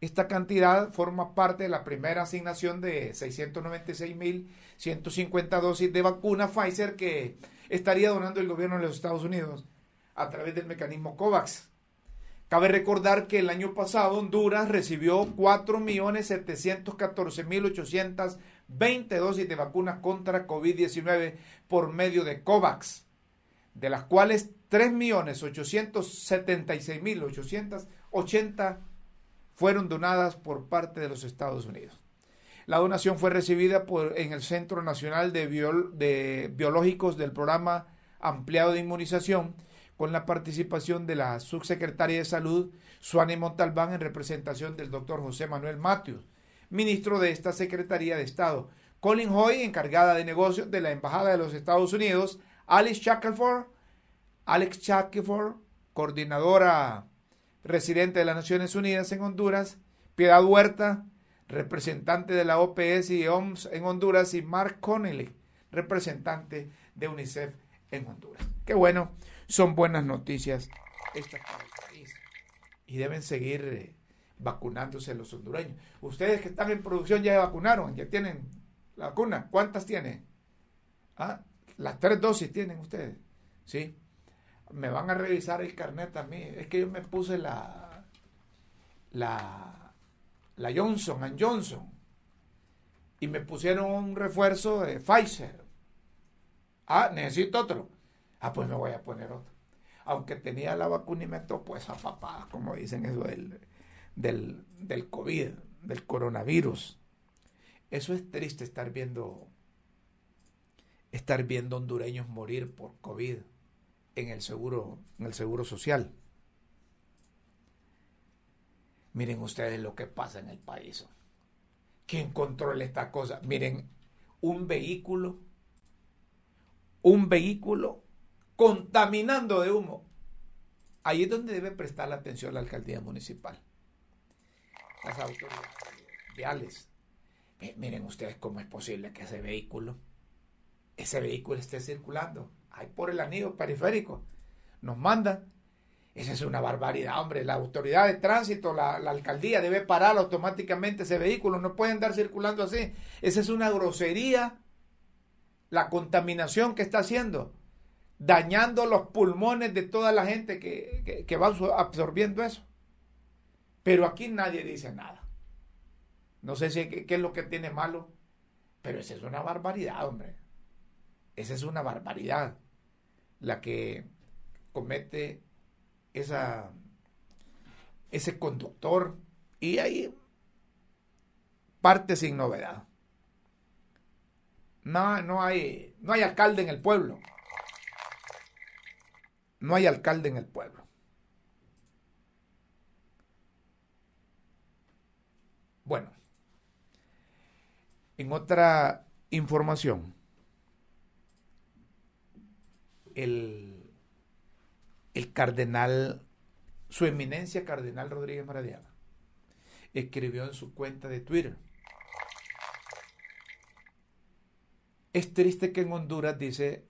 Esta cantidad forma parte de la primera asignación de 696.150 dosis de vacuna Pfizer que estaría donando el gobierno de los Estados Unidos a través del mecanismo COVAX. Cabe recordar que el año pasado Honduras recibió 4.714.820 dosis de vacunas contra COVID-19 por medio de COVAX, de las cuales 3.876.880 fueron donadas por parte de los Estados Unidos. La donación fue recibida por, en el Centro Nacional de, Biológicos del Programa Ampliado de Inmunización, con la participación de la subsecretaria de Salud, Suani Montalbán, en representación del doctor José Manuel Matthews, ministro de esta Secretaría de Estado, Colin Hoy, encargada de negocios de la Embajada de los Estados Unidos, Alex Shackelford, Alex Shackelford, coordinadora residente de las Naciones Unidas en Honduras, Piedad Huerta, representante de la OPS y OMS en Honduras, y Mark Connelly, representante de UNICEF en Honduras. Qué bueno, son buenas noticias estas para el país. Y deben seguir eh, vacunándose los hondureños. Ustedes que están en producción ya se vacunaron, ya tienen la vacuna. ¿Cuántas tienen? ¿Ah? Las tres dosis tienen ustedes. ¿Sí? me van a revisar el carnet a mí. Es que yo me puse la, la, la Johnson Johnson y me pusieron un refuerzo de Pfizer. Ah, necesito otro. Ah, pues me voy a poner otro. Aunque tenía la vacuna y me tocó esa papada, como dicen eso del, del, del COVID, del coronavirus. Eso es triste estar viendo, estar viendo hondureños morir por COVID en el seguro, en el seguro social. Miren ustedes lo que pasa en el país. ¿Quién controla esta cosa? Miren, un vehículo, un vehículo contaminando de humo. Ahí es donde debe prestar la atención la alcaldía municipal. Las autoridades viales. Miren ustedes cómo es posible que ese vehículo, ese vehículo esté circulando ahí por el anillo periférico. Nos mandan. Esa es una barbaridad, hombre. La autoridad de tránsito, la, alcaldía debe parar automáticamente ese vehículo. No pueden andar circulando así. Esa es una grosería. La contaminación que está haciendo. Dañando los pulmones de toda la gente que, que, que va absorbiendo eso. Pero aquí nadie dice nada. No sé si qué, es lo que tiene malo, pero esa es una barbaridad, hombre. Esa es una barbaridad la que comete ese conductor y hay parte sin novedad. No, no, hay, no hay alcalde en el pueblo. No hay alcalde en el pueblo. Bueno, en otra información, el, el cardenal, su eminencia cardenal Rodríguez Maradiaga, escribió en su cuenta de Twitter, es triste que en Honduras, dice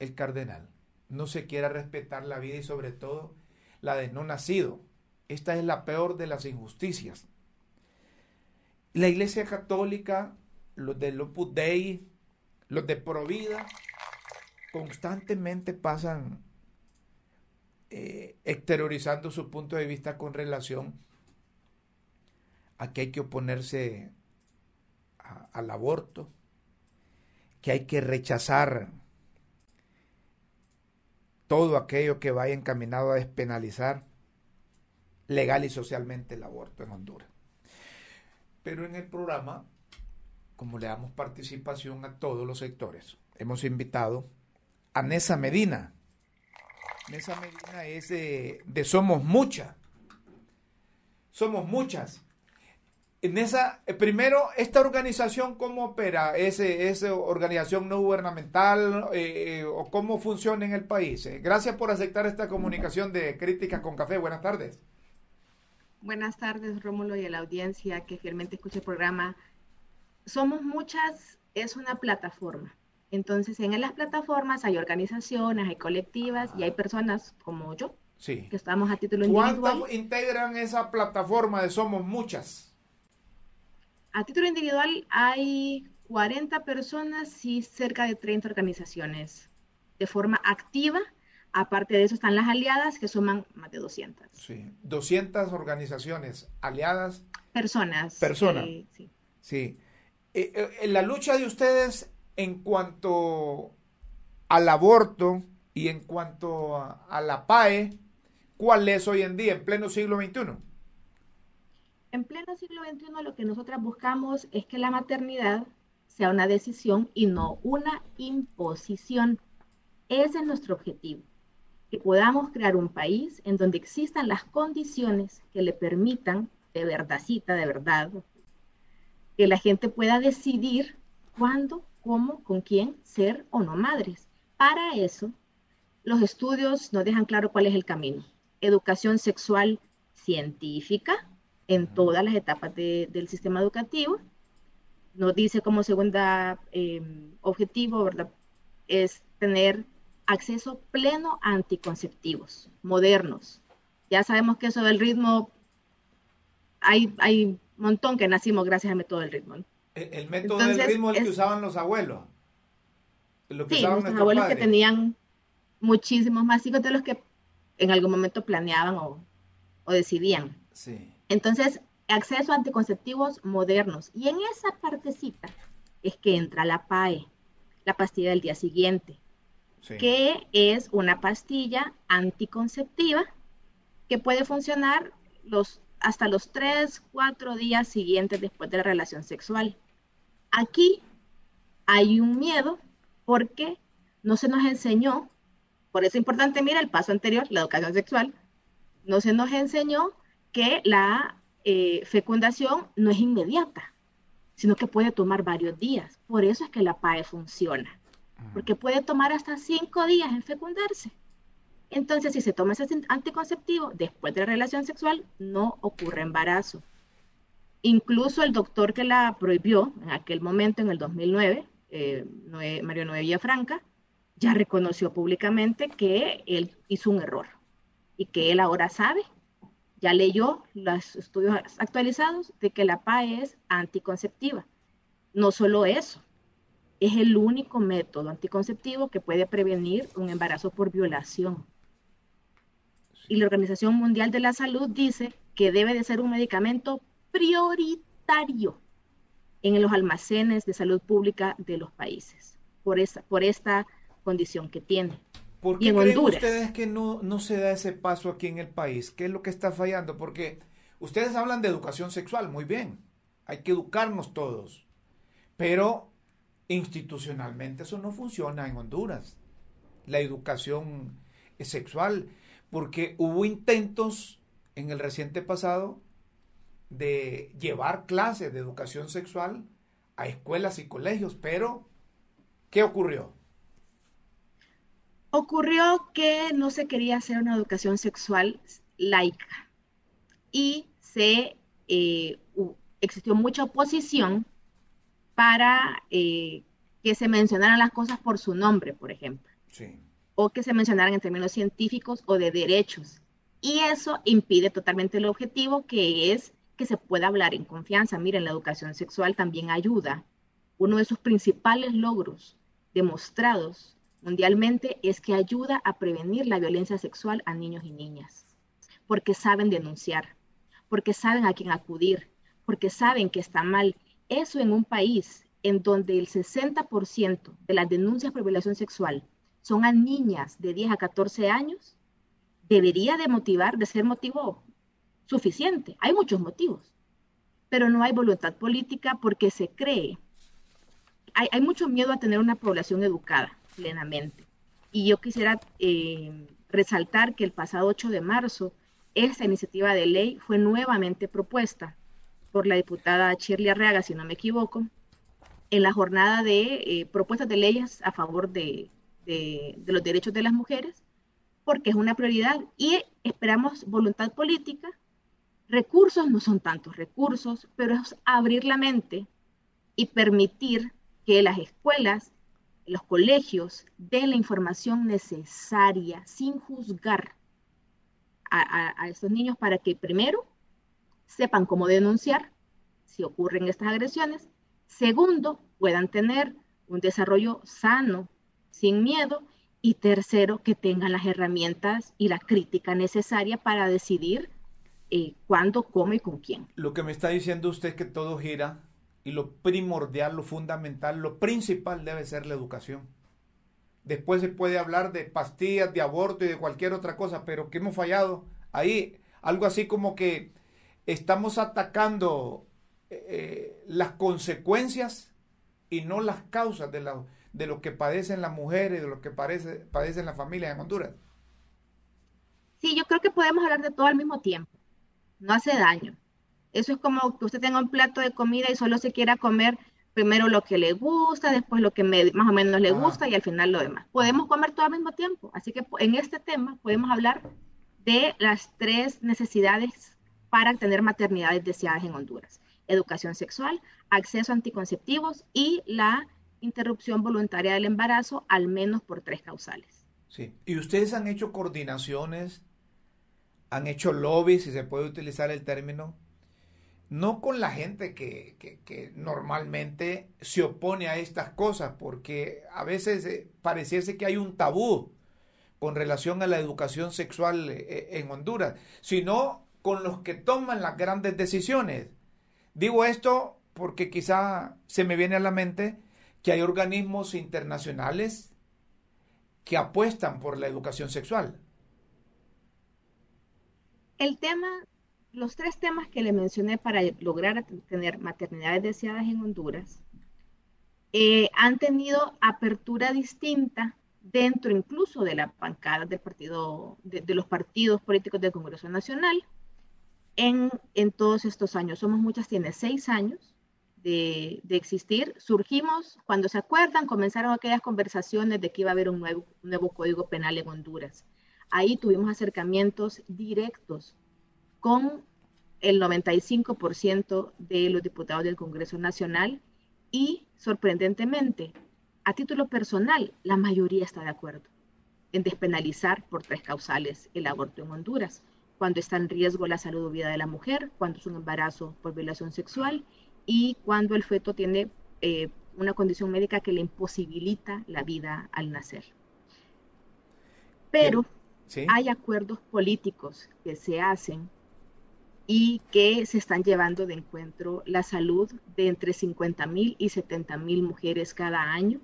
el cardenal, no se quiera respetar la vida y sobre todo la de no nacido. Esta es la peor de las injusticias. La Iglesia Católica, los de Opus Dei, los de Provida, constantemente pasan eh, exteriorizando su punto de vista con relación a que hay que oponerse al aborto, que hay que rechazar todo aquello que vaya encaminado a despenalizar legal y socialmente el aborto en Honduras. Pero en el programa, como le damos participación a todos los sectores, hemos invitado a Nesa Medina. Nesa Medina es de, Somos Muchas. Somos Muchas. En esa, eh, primero, esta organización, ¿cómo opera? ¿Es, organización no gubernamental eh, eh, o cómo funciona en el país? Gracias por aceptar esta comunicación de Críticas con Café. Buenas tardes.
Buenas tardes, Rómulo, y a la audiencia que fielmente escucha el programa. Somos muchas, es una plataforma. Entonces, en las plataformas hay organizaciones, hay colectivas y hay personas como yo,
sí.
que estamos a título individual.
¿Cuántas integran esa plataforma de Somos Muchas?
A título individual hay 40 personas y cerca de 30 organizaciones de forma activa Aparte de eso están las aliadas que suman más de 200.
Sí, 200 organizaciones aliadas.
Personas.
Personas. sí. sí. Eh, eh, la lucha de ustedes en cuanto al aborto y en cuanto a, la PAE, ¿cuál es hoy en día, en pleno siglo XXI?
En pleno siglo XXI lo que nosotras buscamos es que la maternidad sea una decisión y no una imposición. Ese es nuestro objetivo que podamos crear un país en donde existan las condiciones que le permitan, de verdadcita, de verdad, que la gente pueda decidir cuándo, cómo, con quién ser o no madres. Para eso, los estudios nos dejan claro cuál es el camino. Educación sexual científica en todas las etapas del sistema educativo. Nos dice como segunda eh, objetivo, ¿verdad? Es tener acceso pleno a anticonceptivos modernos. Ya sabemos que eso del ritmo, hay, hay montón que nacimos gracias al método del ritmo.
El, método del ritmo es el que usaban los abuelos.
Lo que sí, nuestros abuelos que tenían muchísimos más hijos de los que en algún momento planeaban o, o decidían.
Sí.
Entonces, acceso a anticonceptivos modernos. Y en esa partecita es que entra la PAE, la pastilla del día siguiente, que es una pastilla anticonceptiva que puede funcionar los, hasta los 3, 4 días siguientes después de la relación sexual. Aquí hay un miedo porque no se nos enseñó, por eso es importante, mira el paso anterior, la educación sexual, no se nos enseñó que la eh, fecundación no es inmediata, sino que puede tomar varios días. Por eso es que la PAE funciona, porque puede tomar hasta cinco días en fecundarse. Entonces, si se toma ese anticonceptivo después de la relación sexual, no ocurre embarazo. Incluso el doctor que la prohibió en aquel momento, en el 2009, eh, Mario Noé Villafranca, ya reconoció públicamente que él hizo un error y que él ahora sabe, ya leyó los estudios actualizados de que la PAE es anticonceptiva. No solo eso, es el único método anticonceptivo que puede prevenir un embarazo por violación. Y la Organización Mundial de la Salud dice que debe de ser un medicamento prioritario en los almacenes de salud pública de los países, por, esa, por esta condición que tiene.
¿Por qué creen ustedes que no, no se da ese paso aquí en el país? ¿Qué es lo que está fallando? Porque ustedes hablan de educación sexual, muy bien, hay que educarnos todos, pero institucionalmente eso no funciona en Honduras, la educación sexual, porque hubo intentos en el reciente pasado de llevar clases de educación sexual a escuelas y colegios, pero ¿qué ocurrió?
Ocurrió que no se quería hacer una educación sexual laica y se eh, existió mucha oposición para eh, que se mencionaran las cosas por su nombre, por ejemplo, o que se mencionaran en términos científicos o de derechos. Y eso impide totalmente el objetivo que es que se pueda hablar en confianza. Miren, la educación sexual también ayuda. Uno de sus principales logros demostrados mundialmente es que ayuda a prevenir la violencia sexual a niños y niñas, porque saben denunciar, porque saben a quién acudir, porque saben que está mal. Eso en un país en donde el 60% de las denuncias por violación sexual son a niñas de 10 a 14 años, debería de motivar, de ser motivo suficiente. Hay muchos motivos, pero no hay voluntad política porque se cree. Hay, hay mucho miedo a tener una población educada plenamente. Y yo quisiera eh, resaltar que el pasado 8 de marzo, esta iniciativa de ley fue nuevamente propuesta por la diputada Shirley Arreaga, si no me equivoco, en la jornada de eh, propuestas de leyes a favor de, de, los derechos de las mujeres, porque es una prioridad y esperamos voluntad política. Recursos no son tantos recursos, pero es abrir la mente y permitir que las escuelas los colegios den la información necesaria sin juzgar a, estos niños para que primero sepan cómo denunciar si ocurren estas agresiones, segundo, puedan tener un desarrollo sano, sin miedo, y tercero, que tengan las herramientas y la crítica necesaria para decidir eh, cuándo, cómo y con quién.
Lo que me está diciendo usted es que todo gira y lo primordial, lo fundamental, lo principal debe ser la educación. Después se puede hablar de pastillas, de aborto y de cualquier otra cosa, pero que hemos fallado ahí. Algo así como que estamos atacando eh, las consecuencias y no las causas de, de lo que padecen las mujeres, de lo que padecen las familias en Honduras.
Sí, yo creo que podemos hablar de todo al mismo tiempo. No hace daño. Eso es como que usted tenga un plato de comida y solo se quiera comer primero lo que le gusta, después lo que más o menos le gusta y al final lo demás. Podemos comer todo al mismo tiempo. Así que en este tema podemos hablar de las tres necesidades para tener maternidades deseadas en Honduras. Educación sexual, acceso a anticonceptivos y la interrupción voluntaria del embarazo, al menos por tres causales.
Sí. ¿Y ustedes han hecho coordinaciones? ¿Han hecho lobbies, si se puede utilizar el término? no con la gente que, normalmente se opone a estas cosas, porque a veces eh, pareciese que hay un tabú con relación a la educación sexual eh, eh, en Honduras, sino con los que toman las grandes decisiones. Digo esto porque quizá se me viene a la mente que hay organismos internacionales que apuestan por la educación sexual.
El tema los tres temas que le mencioné para lograr tener maternidades deseadas en Honduras eh, han tenido apertura distinta dentro incluso de la bancada del partido, de, los partidos políticos del Congreso Nacional en, en, todos estos años. Somos muchas, tiene seis años de, existir. Surgimos, cuando se acuerdan, comenzaron aquellas conversaciones de que iba a haber un nuevo, un nuevo código penal en Honduras. Ahí tuvimos acercamientos directos con el 95% de los diputados del Congreso Nacional y, sorprendentemente, a título personal, la mayoría está de acuerdo en despenalizar por tres causales el aborto en Honduras, cuando está en riesgo la salud o vida de la mujer, cuando es un embarazo por violación sexual y cuando el feto tiene eh, una condición médica que le imposibilita la vida al nacer. Pero hay acuerdos políticos que se hacen y que se están llevando de encuentro la salud de entre 50 mil y 70 mil mujeres cada año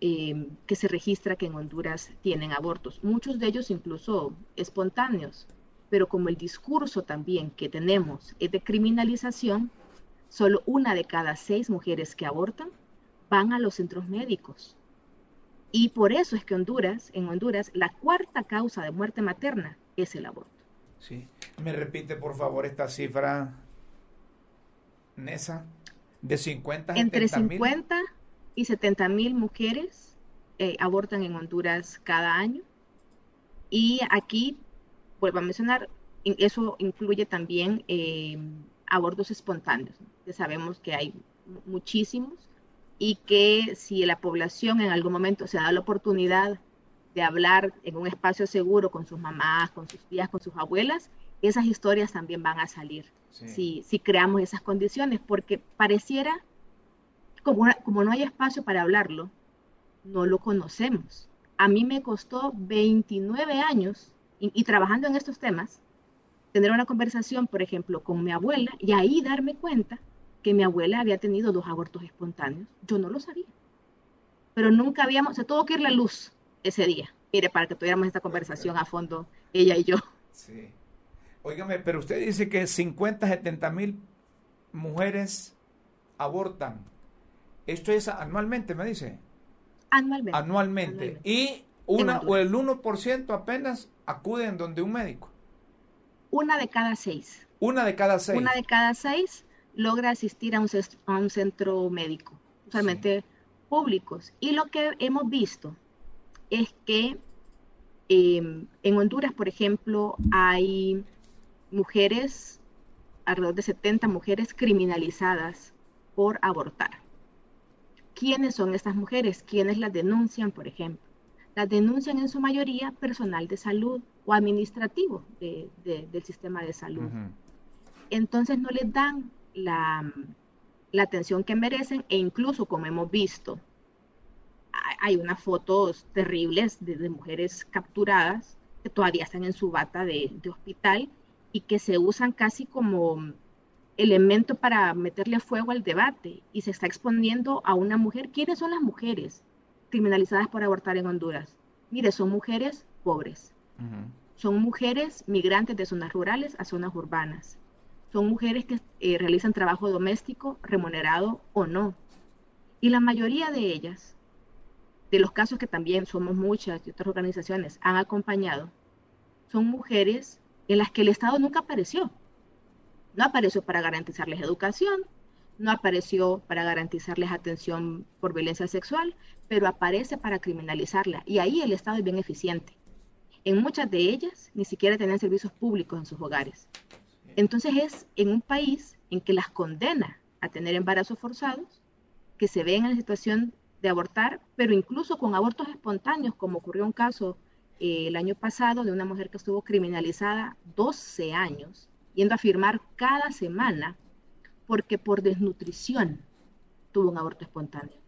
em, que se registra que en Honduras tienen abortos, muchos de ellos incluso espontáneos, pero como el discurso también que tenemos es de criminalización, solo una de cada seis mujeres que abortan van a los centros médicos. Y por eso es que Honduras, en Honduras, la cuarta causa de muerte materna es el aborto.
Sí. ¿Me repite, por favor, esta cifra, Nesa? De 50 a
Entre 50 y 70 mil mujeres eh, abortan en Honduras cada año. Y aquí, vuelvo a mencionar, eso incluye también eh, abortos espontáneos, que sabemos que hay muchísimos y que si la población en algún momento se da la oportunidad de hablar en un espacio seguro con sus mamás, con sus tías, con sus abuelas, esas historias también van a salir si, si, creamos esas condiciones, porque pareciera, como, como no hay espacio para hablarlo, no lo conocemos. A mí me costó 29 años y, trabajando en estos temas, tener una conversación, por ejemplo, con mi abuela y ahí darme cuenta que mi abuela había tenido dos abortos espontáneos. Yo no lo sabía. Pero nunca habíamos, se tuvo que ir la luz ese día. Mire, para que tuviéramos esta conversación a fondo, ella y yo.
Sí. Óigame, pero usted dice que 50, 70 mil mujeres abortan. Esto es anualmente, me dice.
Anualmente.
Anualmente. Y una o el 1% apenas acuden donde un médico.
Una de cada seis.
Una de cada seis.
Una de cada seis logra asistir a un, a un centro médico, usualmente públicos. Y lo que hemos visto es que em, en Honduras, por ejemplo, hay mujeres, alrededor de 70 mujeres criminalizadas por abortar. ¿Quiénes son estas mujeres? ¿Quiénes las denuncian, por ejemplo? Las denuncian en su mayoría personal de salud o administrativo del sistema de salud. Entonces no les dan la, la atención que merecen e incluso, como hemos visto, hay unas fotos terribles de, mujeres capturadas que todavía están en su bata de, hospital y que se usan casi como elemento para meterle fuego al debate y se está exponiendo a una mujer. ¿Quiénes son las mujeres criminalizadas por abortar en Honduras? Mire, son mujeres pobres. Son mujeres migrantes de zonas rurales a zonas urbanas. Son mujeres que eh, realizan trabajo doméstico remunerado o no. Y la mayoría de ellas de los casos que también somos muchas y otras organizaciones han acompañado, son mujeres en las que el Estado nunca apareció. No apareció para garantizarles educación, no apareció para garantizarles atención por violencia sexual, pero aparece para criminalizarla. Y ahí el Estado es bien eficiente. En muchas de ellas ni siquiera tenían servicios públicos en sus hogares. Entonces es en un país en que las condena a tener embarazos forzados, que se ven en la situación de abortar, pero incluso con abortos espontáneos, como ocurrió un caso eh, el año pasado de una mujer que estuvo criminalizada 12 años, yendo a firmar cada semana porque por desnutrición tuvo un aborto espontáneo.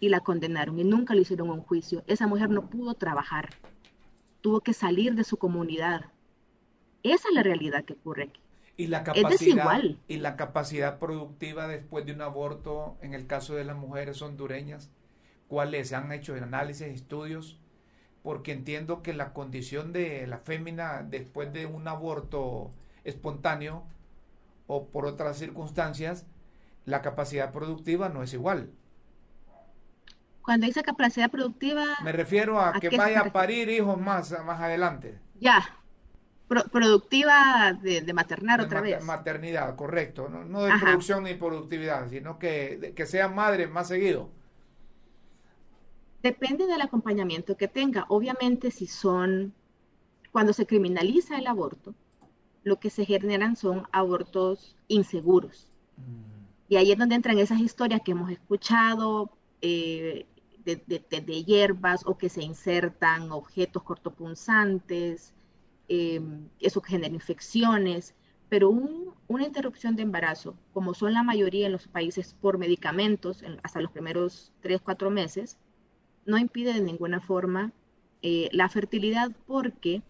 Y la condenaron y nunca le hicieron un juicio. Esa mujer no pudo trabajar, tuvo que salir de su comunidad. Esa es la realidad que ocurre aquí.
Y la capacidad, y la capacidad productiva después de un aborto, en el caso de las mujeres hondureñas, ¿cuáles se han hecho análisis, estudios? Porque entiendo que la condición de la fémina después de un aborto espontáneo o por otras circunstancias, la capacidad productiva no es igual.
Cuando dice capacidad productiva...
Me refiero a, que vaya a parir hijos más, más adelante.
Ya, productiva de, maternar otra vez.
Maternidad, correcto. No, de producción ni productividad, sino que, que sea madre más seguido.
Depende del acompañamiento que tenga. Obviamente, si son, cuando se criminaliza el aborto, lo que se generan son abortos inseguros. Y ahí es donde entran esas historias que hemos escuchado eh, de, hierbas o que se insertan objetos cortopunzantes, em, eso genera infecciones, pero una interrupción de embarazo, como son la mayoría en los países por medicamentos, hasta los primeros 3, 4 meses, no impide de ninguna forma eh, la fertilidad porque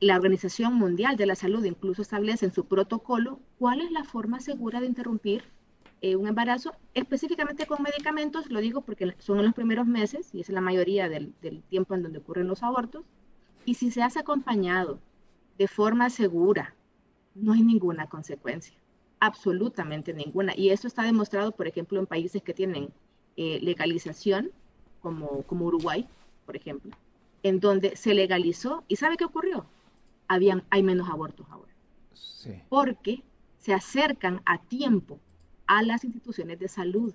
la Organización Mundial de la Salud incluso establece en su protocolo cuál es la forma segura de interrumpir eh, un embarazo, específicamente con medicamentos, lo digo porque son en los primeros meses y es la mayoría del, tiempo en donde ocurren los abortos, y si se hace acompañado de forma segura, no hay ninguna consecuencia, absolutamente ninguna. Y eso está demostrado, por ejemplo, en países que tienen eh, legalización, como, como Uruguay, por ejemplo, en donde se legalizó, ¿y sabe qué ocurrió? Habían, hay menos abortos ahora. Porque se acercan a tiempo a las instituciones de salud.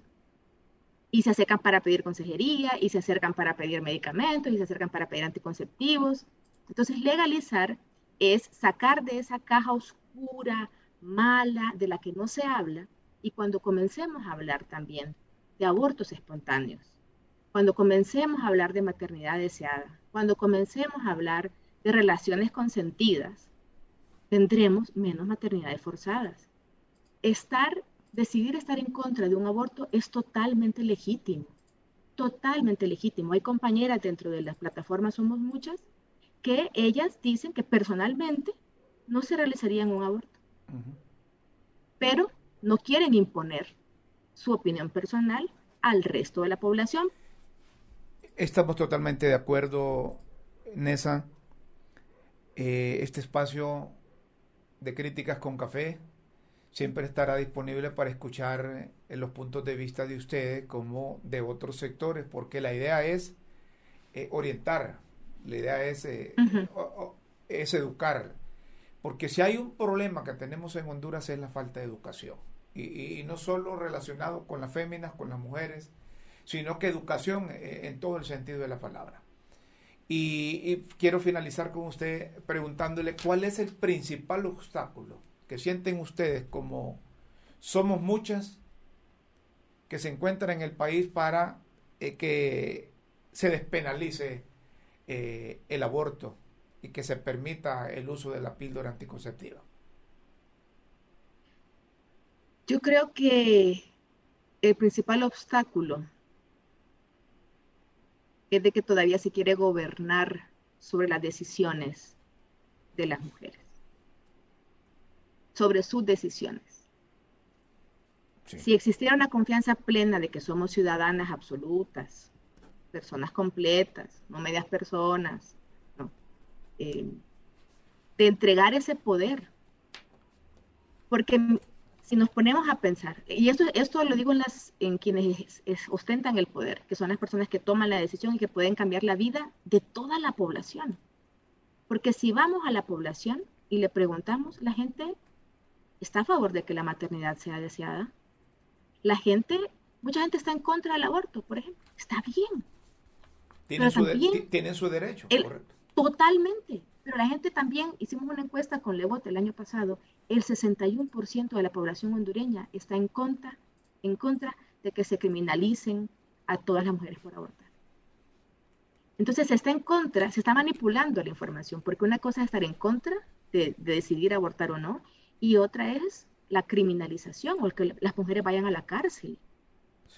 Y se acercan para pedir consejería, y se acercan para pedir medicamentos, y se acercan para pedir anticonceptivos. Entonces, legalizar es sacar de esa caja oscura, mala, de la que no se habla, y cuando comencemos a hablar también de abortos espontáneos, cuando comencemos a hablar de maternidad deseada, cuando comencemos a hablar de relaciones consentidas, tendremos menos maternidades forzadas. Estar decidir estar en contra de un aborto es totalmente legítimo, totalmente legítimo. Hay compañeras dentro de las plataformas, somos muchas, que ellas dicen que personalmente no se realizarían un aborto, pero no quieren imponer su opinión personal al resto de la población.
Estamos totalmente de acuerdo, Nessa. Eh, este espacio de críticas con café siempre estará disponible para escuchar eh, los puntos de vista de ustedes como de otros sectores, porque la idea es eh, orientar, la idea es, eh, es educar, porque si hay un problema que tenemos en Honduras es la falta de educación, y, no solo relacionado con las féminas, con las mujeres, sino que educación en todo el sentido de la palabra. Y quiero finalizar con usted preguntándole cuál es el principal obstáculo que sienten ustedes como somos muchas que se encuentran en el país para eh, que se despenalice eh, el aborto y que se permita el uso de la píldora anticonceptiva?
Yo creo que el principal obstáculo es de que todavía se quiere gobernar sobre las decisiones de las mujeres sobre sus decisiones. Si existiera una confianza plena de que somos ciudadanas absolutas, personas completas, no medias personas, eh, de entregar ese poder. Porque si nos ponemos a pensar, y esto, esto lo digo en, las, en quienes ostentan el poder, que son las personas que toman la decisión y que pueden cambiar la vida de toda la población. Porque si vamos a la población y le preguntamos, la gente está a favor de que la maternidad sea deseada. La gente, mucha gente está en contra del aborto, por ejemplo. Está bien.
Tienen, su, su, derecho, correcto.
Totalmente. Pero la gente también, hicimos una encuesta con Lewot el año pasado, el 61% de la población hondureña está en contra, en contra de que se criminalicen a todas las mujeres por abortar. Entonces se está en contra, se está manipulando la información, porque una cosa es estar en contra de, de decidir abortar o no, y otra es la criminalización o el que las mujeres vayan a la cárcel.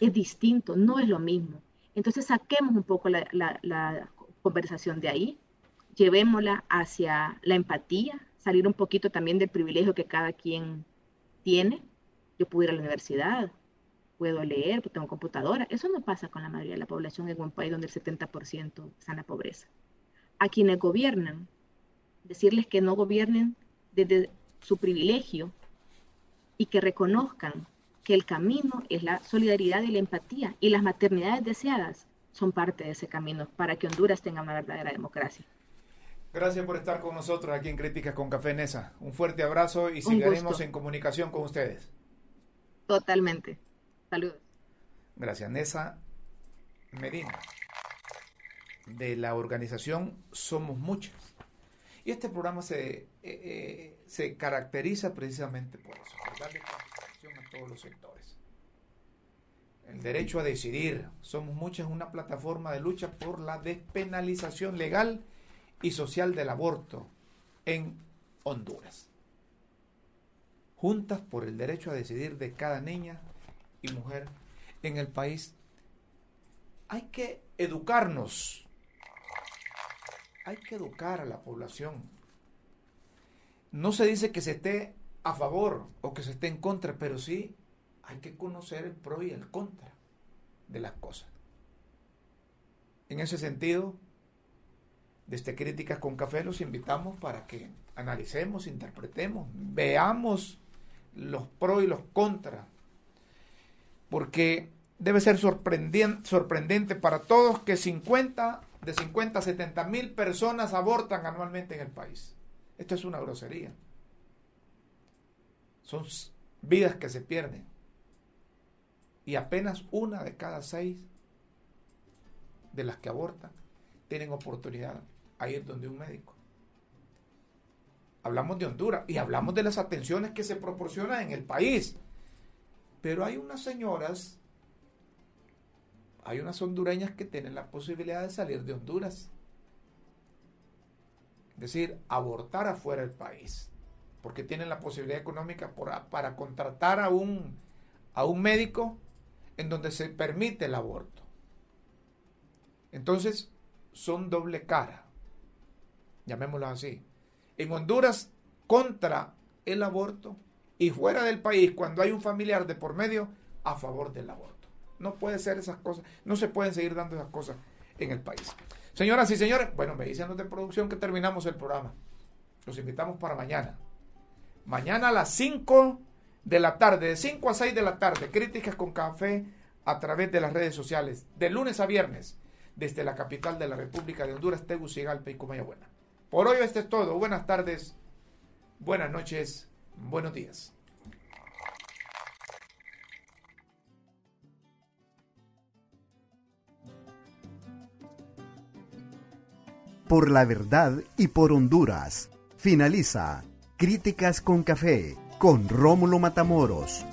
Es distinto, no es lo mismo. Entonces saquemos un poco la, conversación de ahí, llevémosla hacia la empatía, salir un poquito también del privilegio que cada quien tiene. Yo puedo ir a la universidad, puedo leer, tengo computadora. Eso no pasa con la mayoría de la población en un país donde el 70% está en la pobreza. A quienes gobiernan, decirles que no gobiernen desde su privilegio y que reconozcan que el camino es la solidaridad y la empatía y las maternidades deseadas son parte de ese camino para que Honduras tenga una verdadera democracia.
Gracias por estar con nosotros aquí en Críticas con Café Nesa. Un fuerte abrazo y seguiremos en comunicación con ustedes.
Totalmente. Saludos.
Gracias, Nesa Medina, de la organización Somos Muchas. Y este programa se, eh, eh, se caracteriza precisamente por eso, por darle participación a todos los sectores. El derecho a decidir. Somos Muchas una plataforma de lucha por la despenalización legal y social del aborto en Honduras. Juntas por el derecho a decidir de cada niña y mujer en el país. Hay que educarnos. Hay que educar a la población. No se dice que se esté a favor o que se esté en contra, pero sí hay que conocer el pro y el contra de las cosas. En ese sentido, desde Críticas con Café los invitamos para que analicemos, interpretemos, veamos los pros y los contras. Porque debe ser sorprendente, sorprendente para todos que 50, de 50 a 70 mil personas abortan anualmente en el país. Esto es una grosería. Son vidas que se pierden. Y apenas una de cada seis de las que abortan tienen oportunidad ahí es donde un médico. Hablamos de Honduras y hablamos de las atenciones que se proporcionan en el país. Pero hay unas señoras, hay unas hondureñas que tienen la posibilidad de salir de Honduras. Es decir, abortar afuera del país. Porque tienen la posibilidad económica para contratar a un, a un médico en donde se permite el aborto. Entonces, son doble cara llamémoslo así, en Honduras contra el aborto y fuera del país cuando hay un familiar de por medio a favor del aborto. No puede ser esas cosas, no se pueden seguir dando esas cosas en el país. Señoras y señores, bueno, me dicen los de producción que terminamos el programa. Los invitamos para mañana. Mañana a las 5 de la tarde, de 5 a 6 de la tarde, críticas con café a través de las redes sociales, de lunes a viernes, desde la capital de la República de Honduras, Tegucigalpa y Comayagüela. Por hoy esto es todo. Buenas tardes, buenas noches, buenos días.
Por la verdad y por Honduras. Finaliza Críticas con Café con Rómulo Matamoros.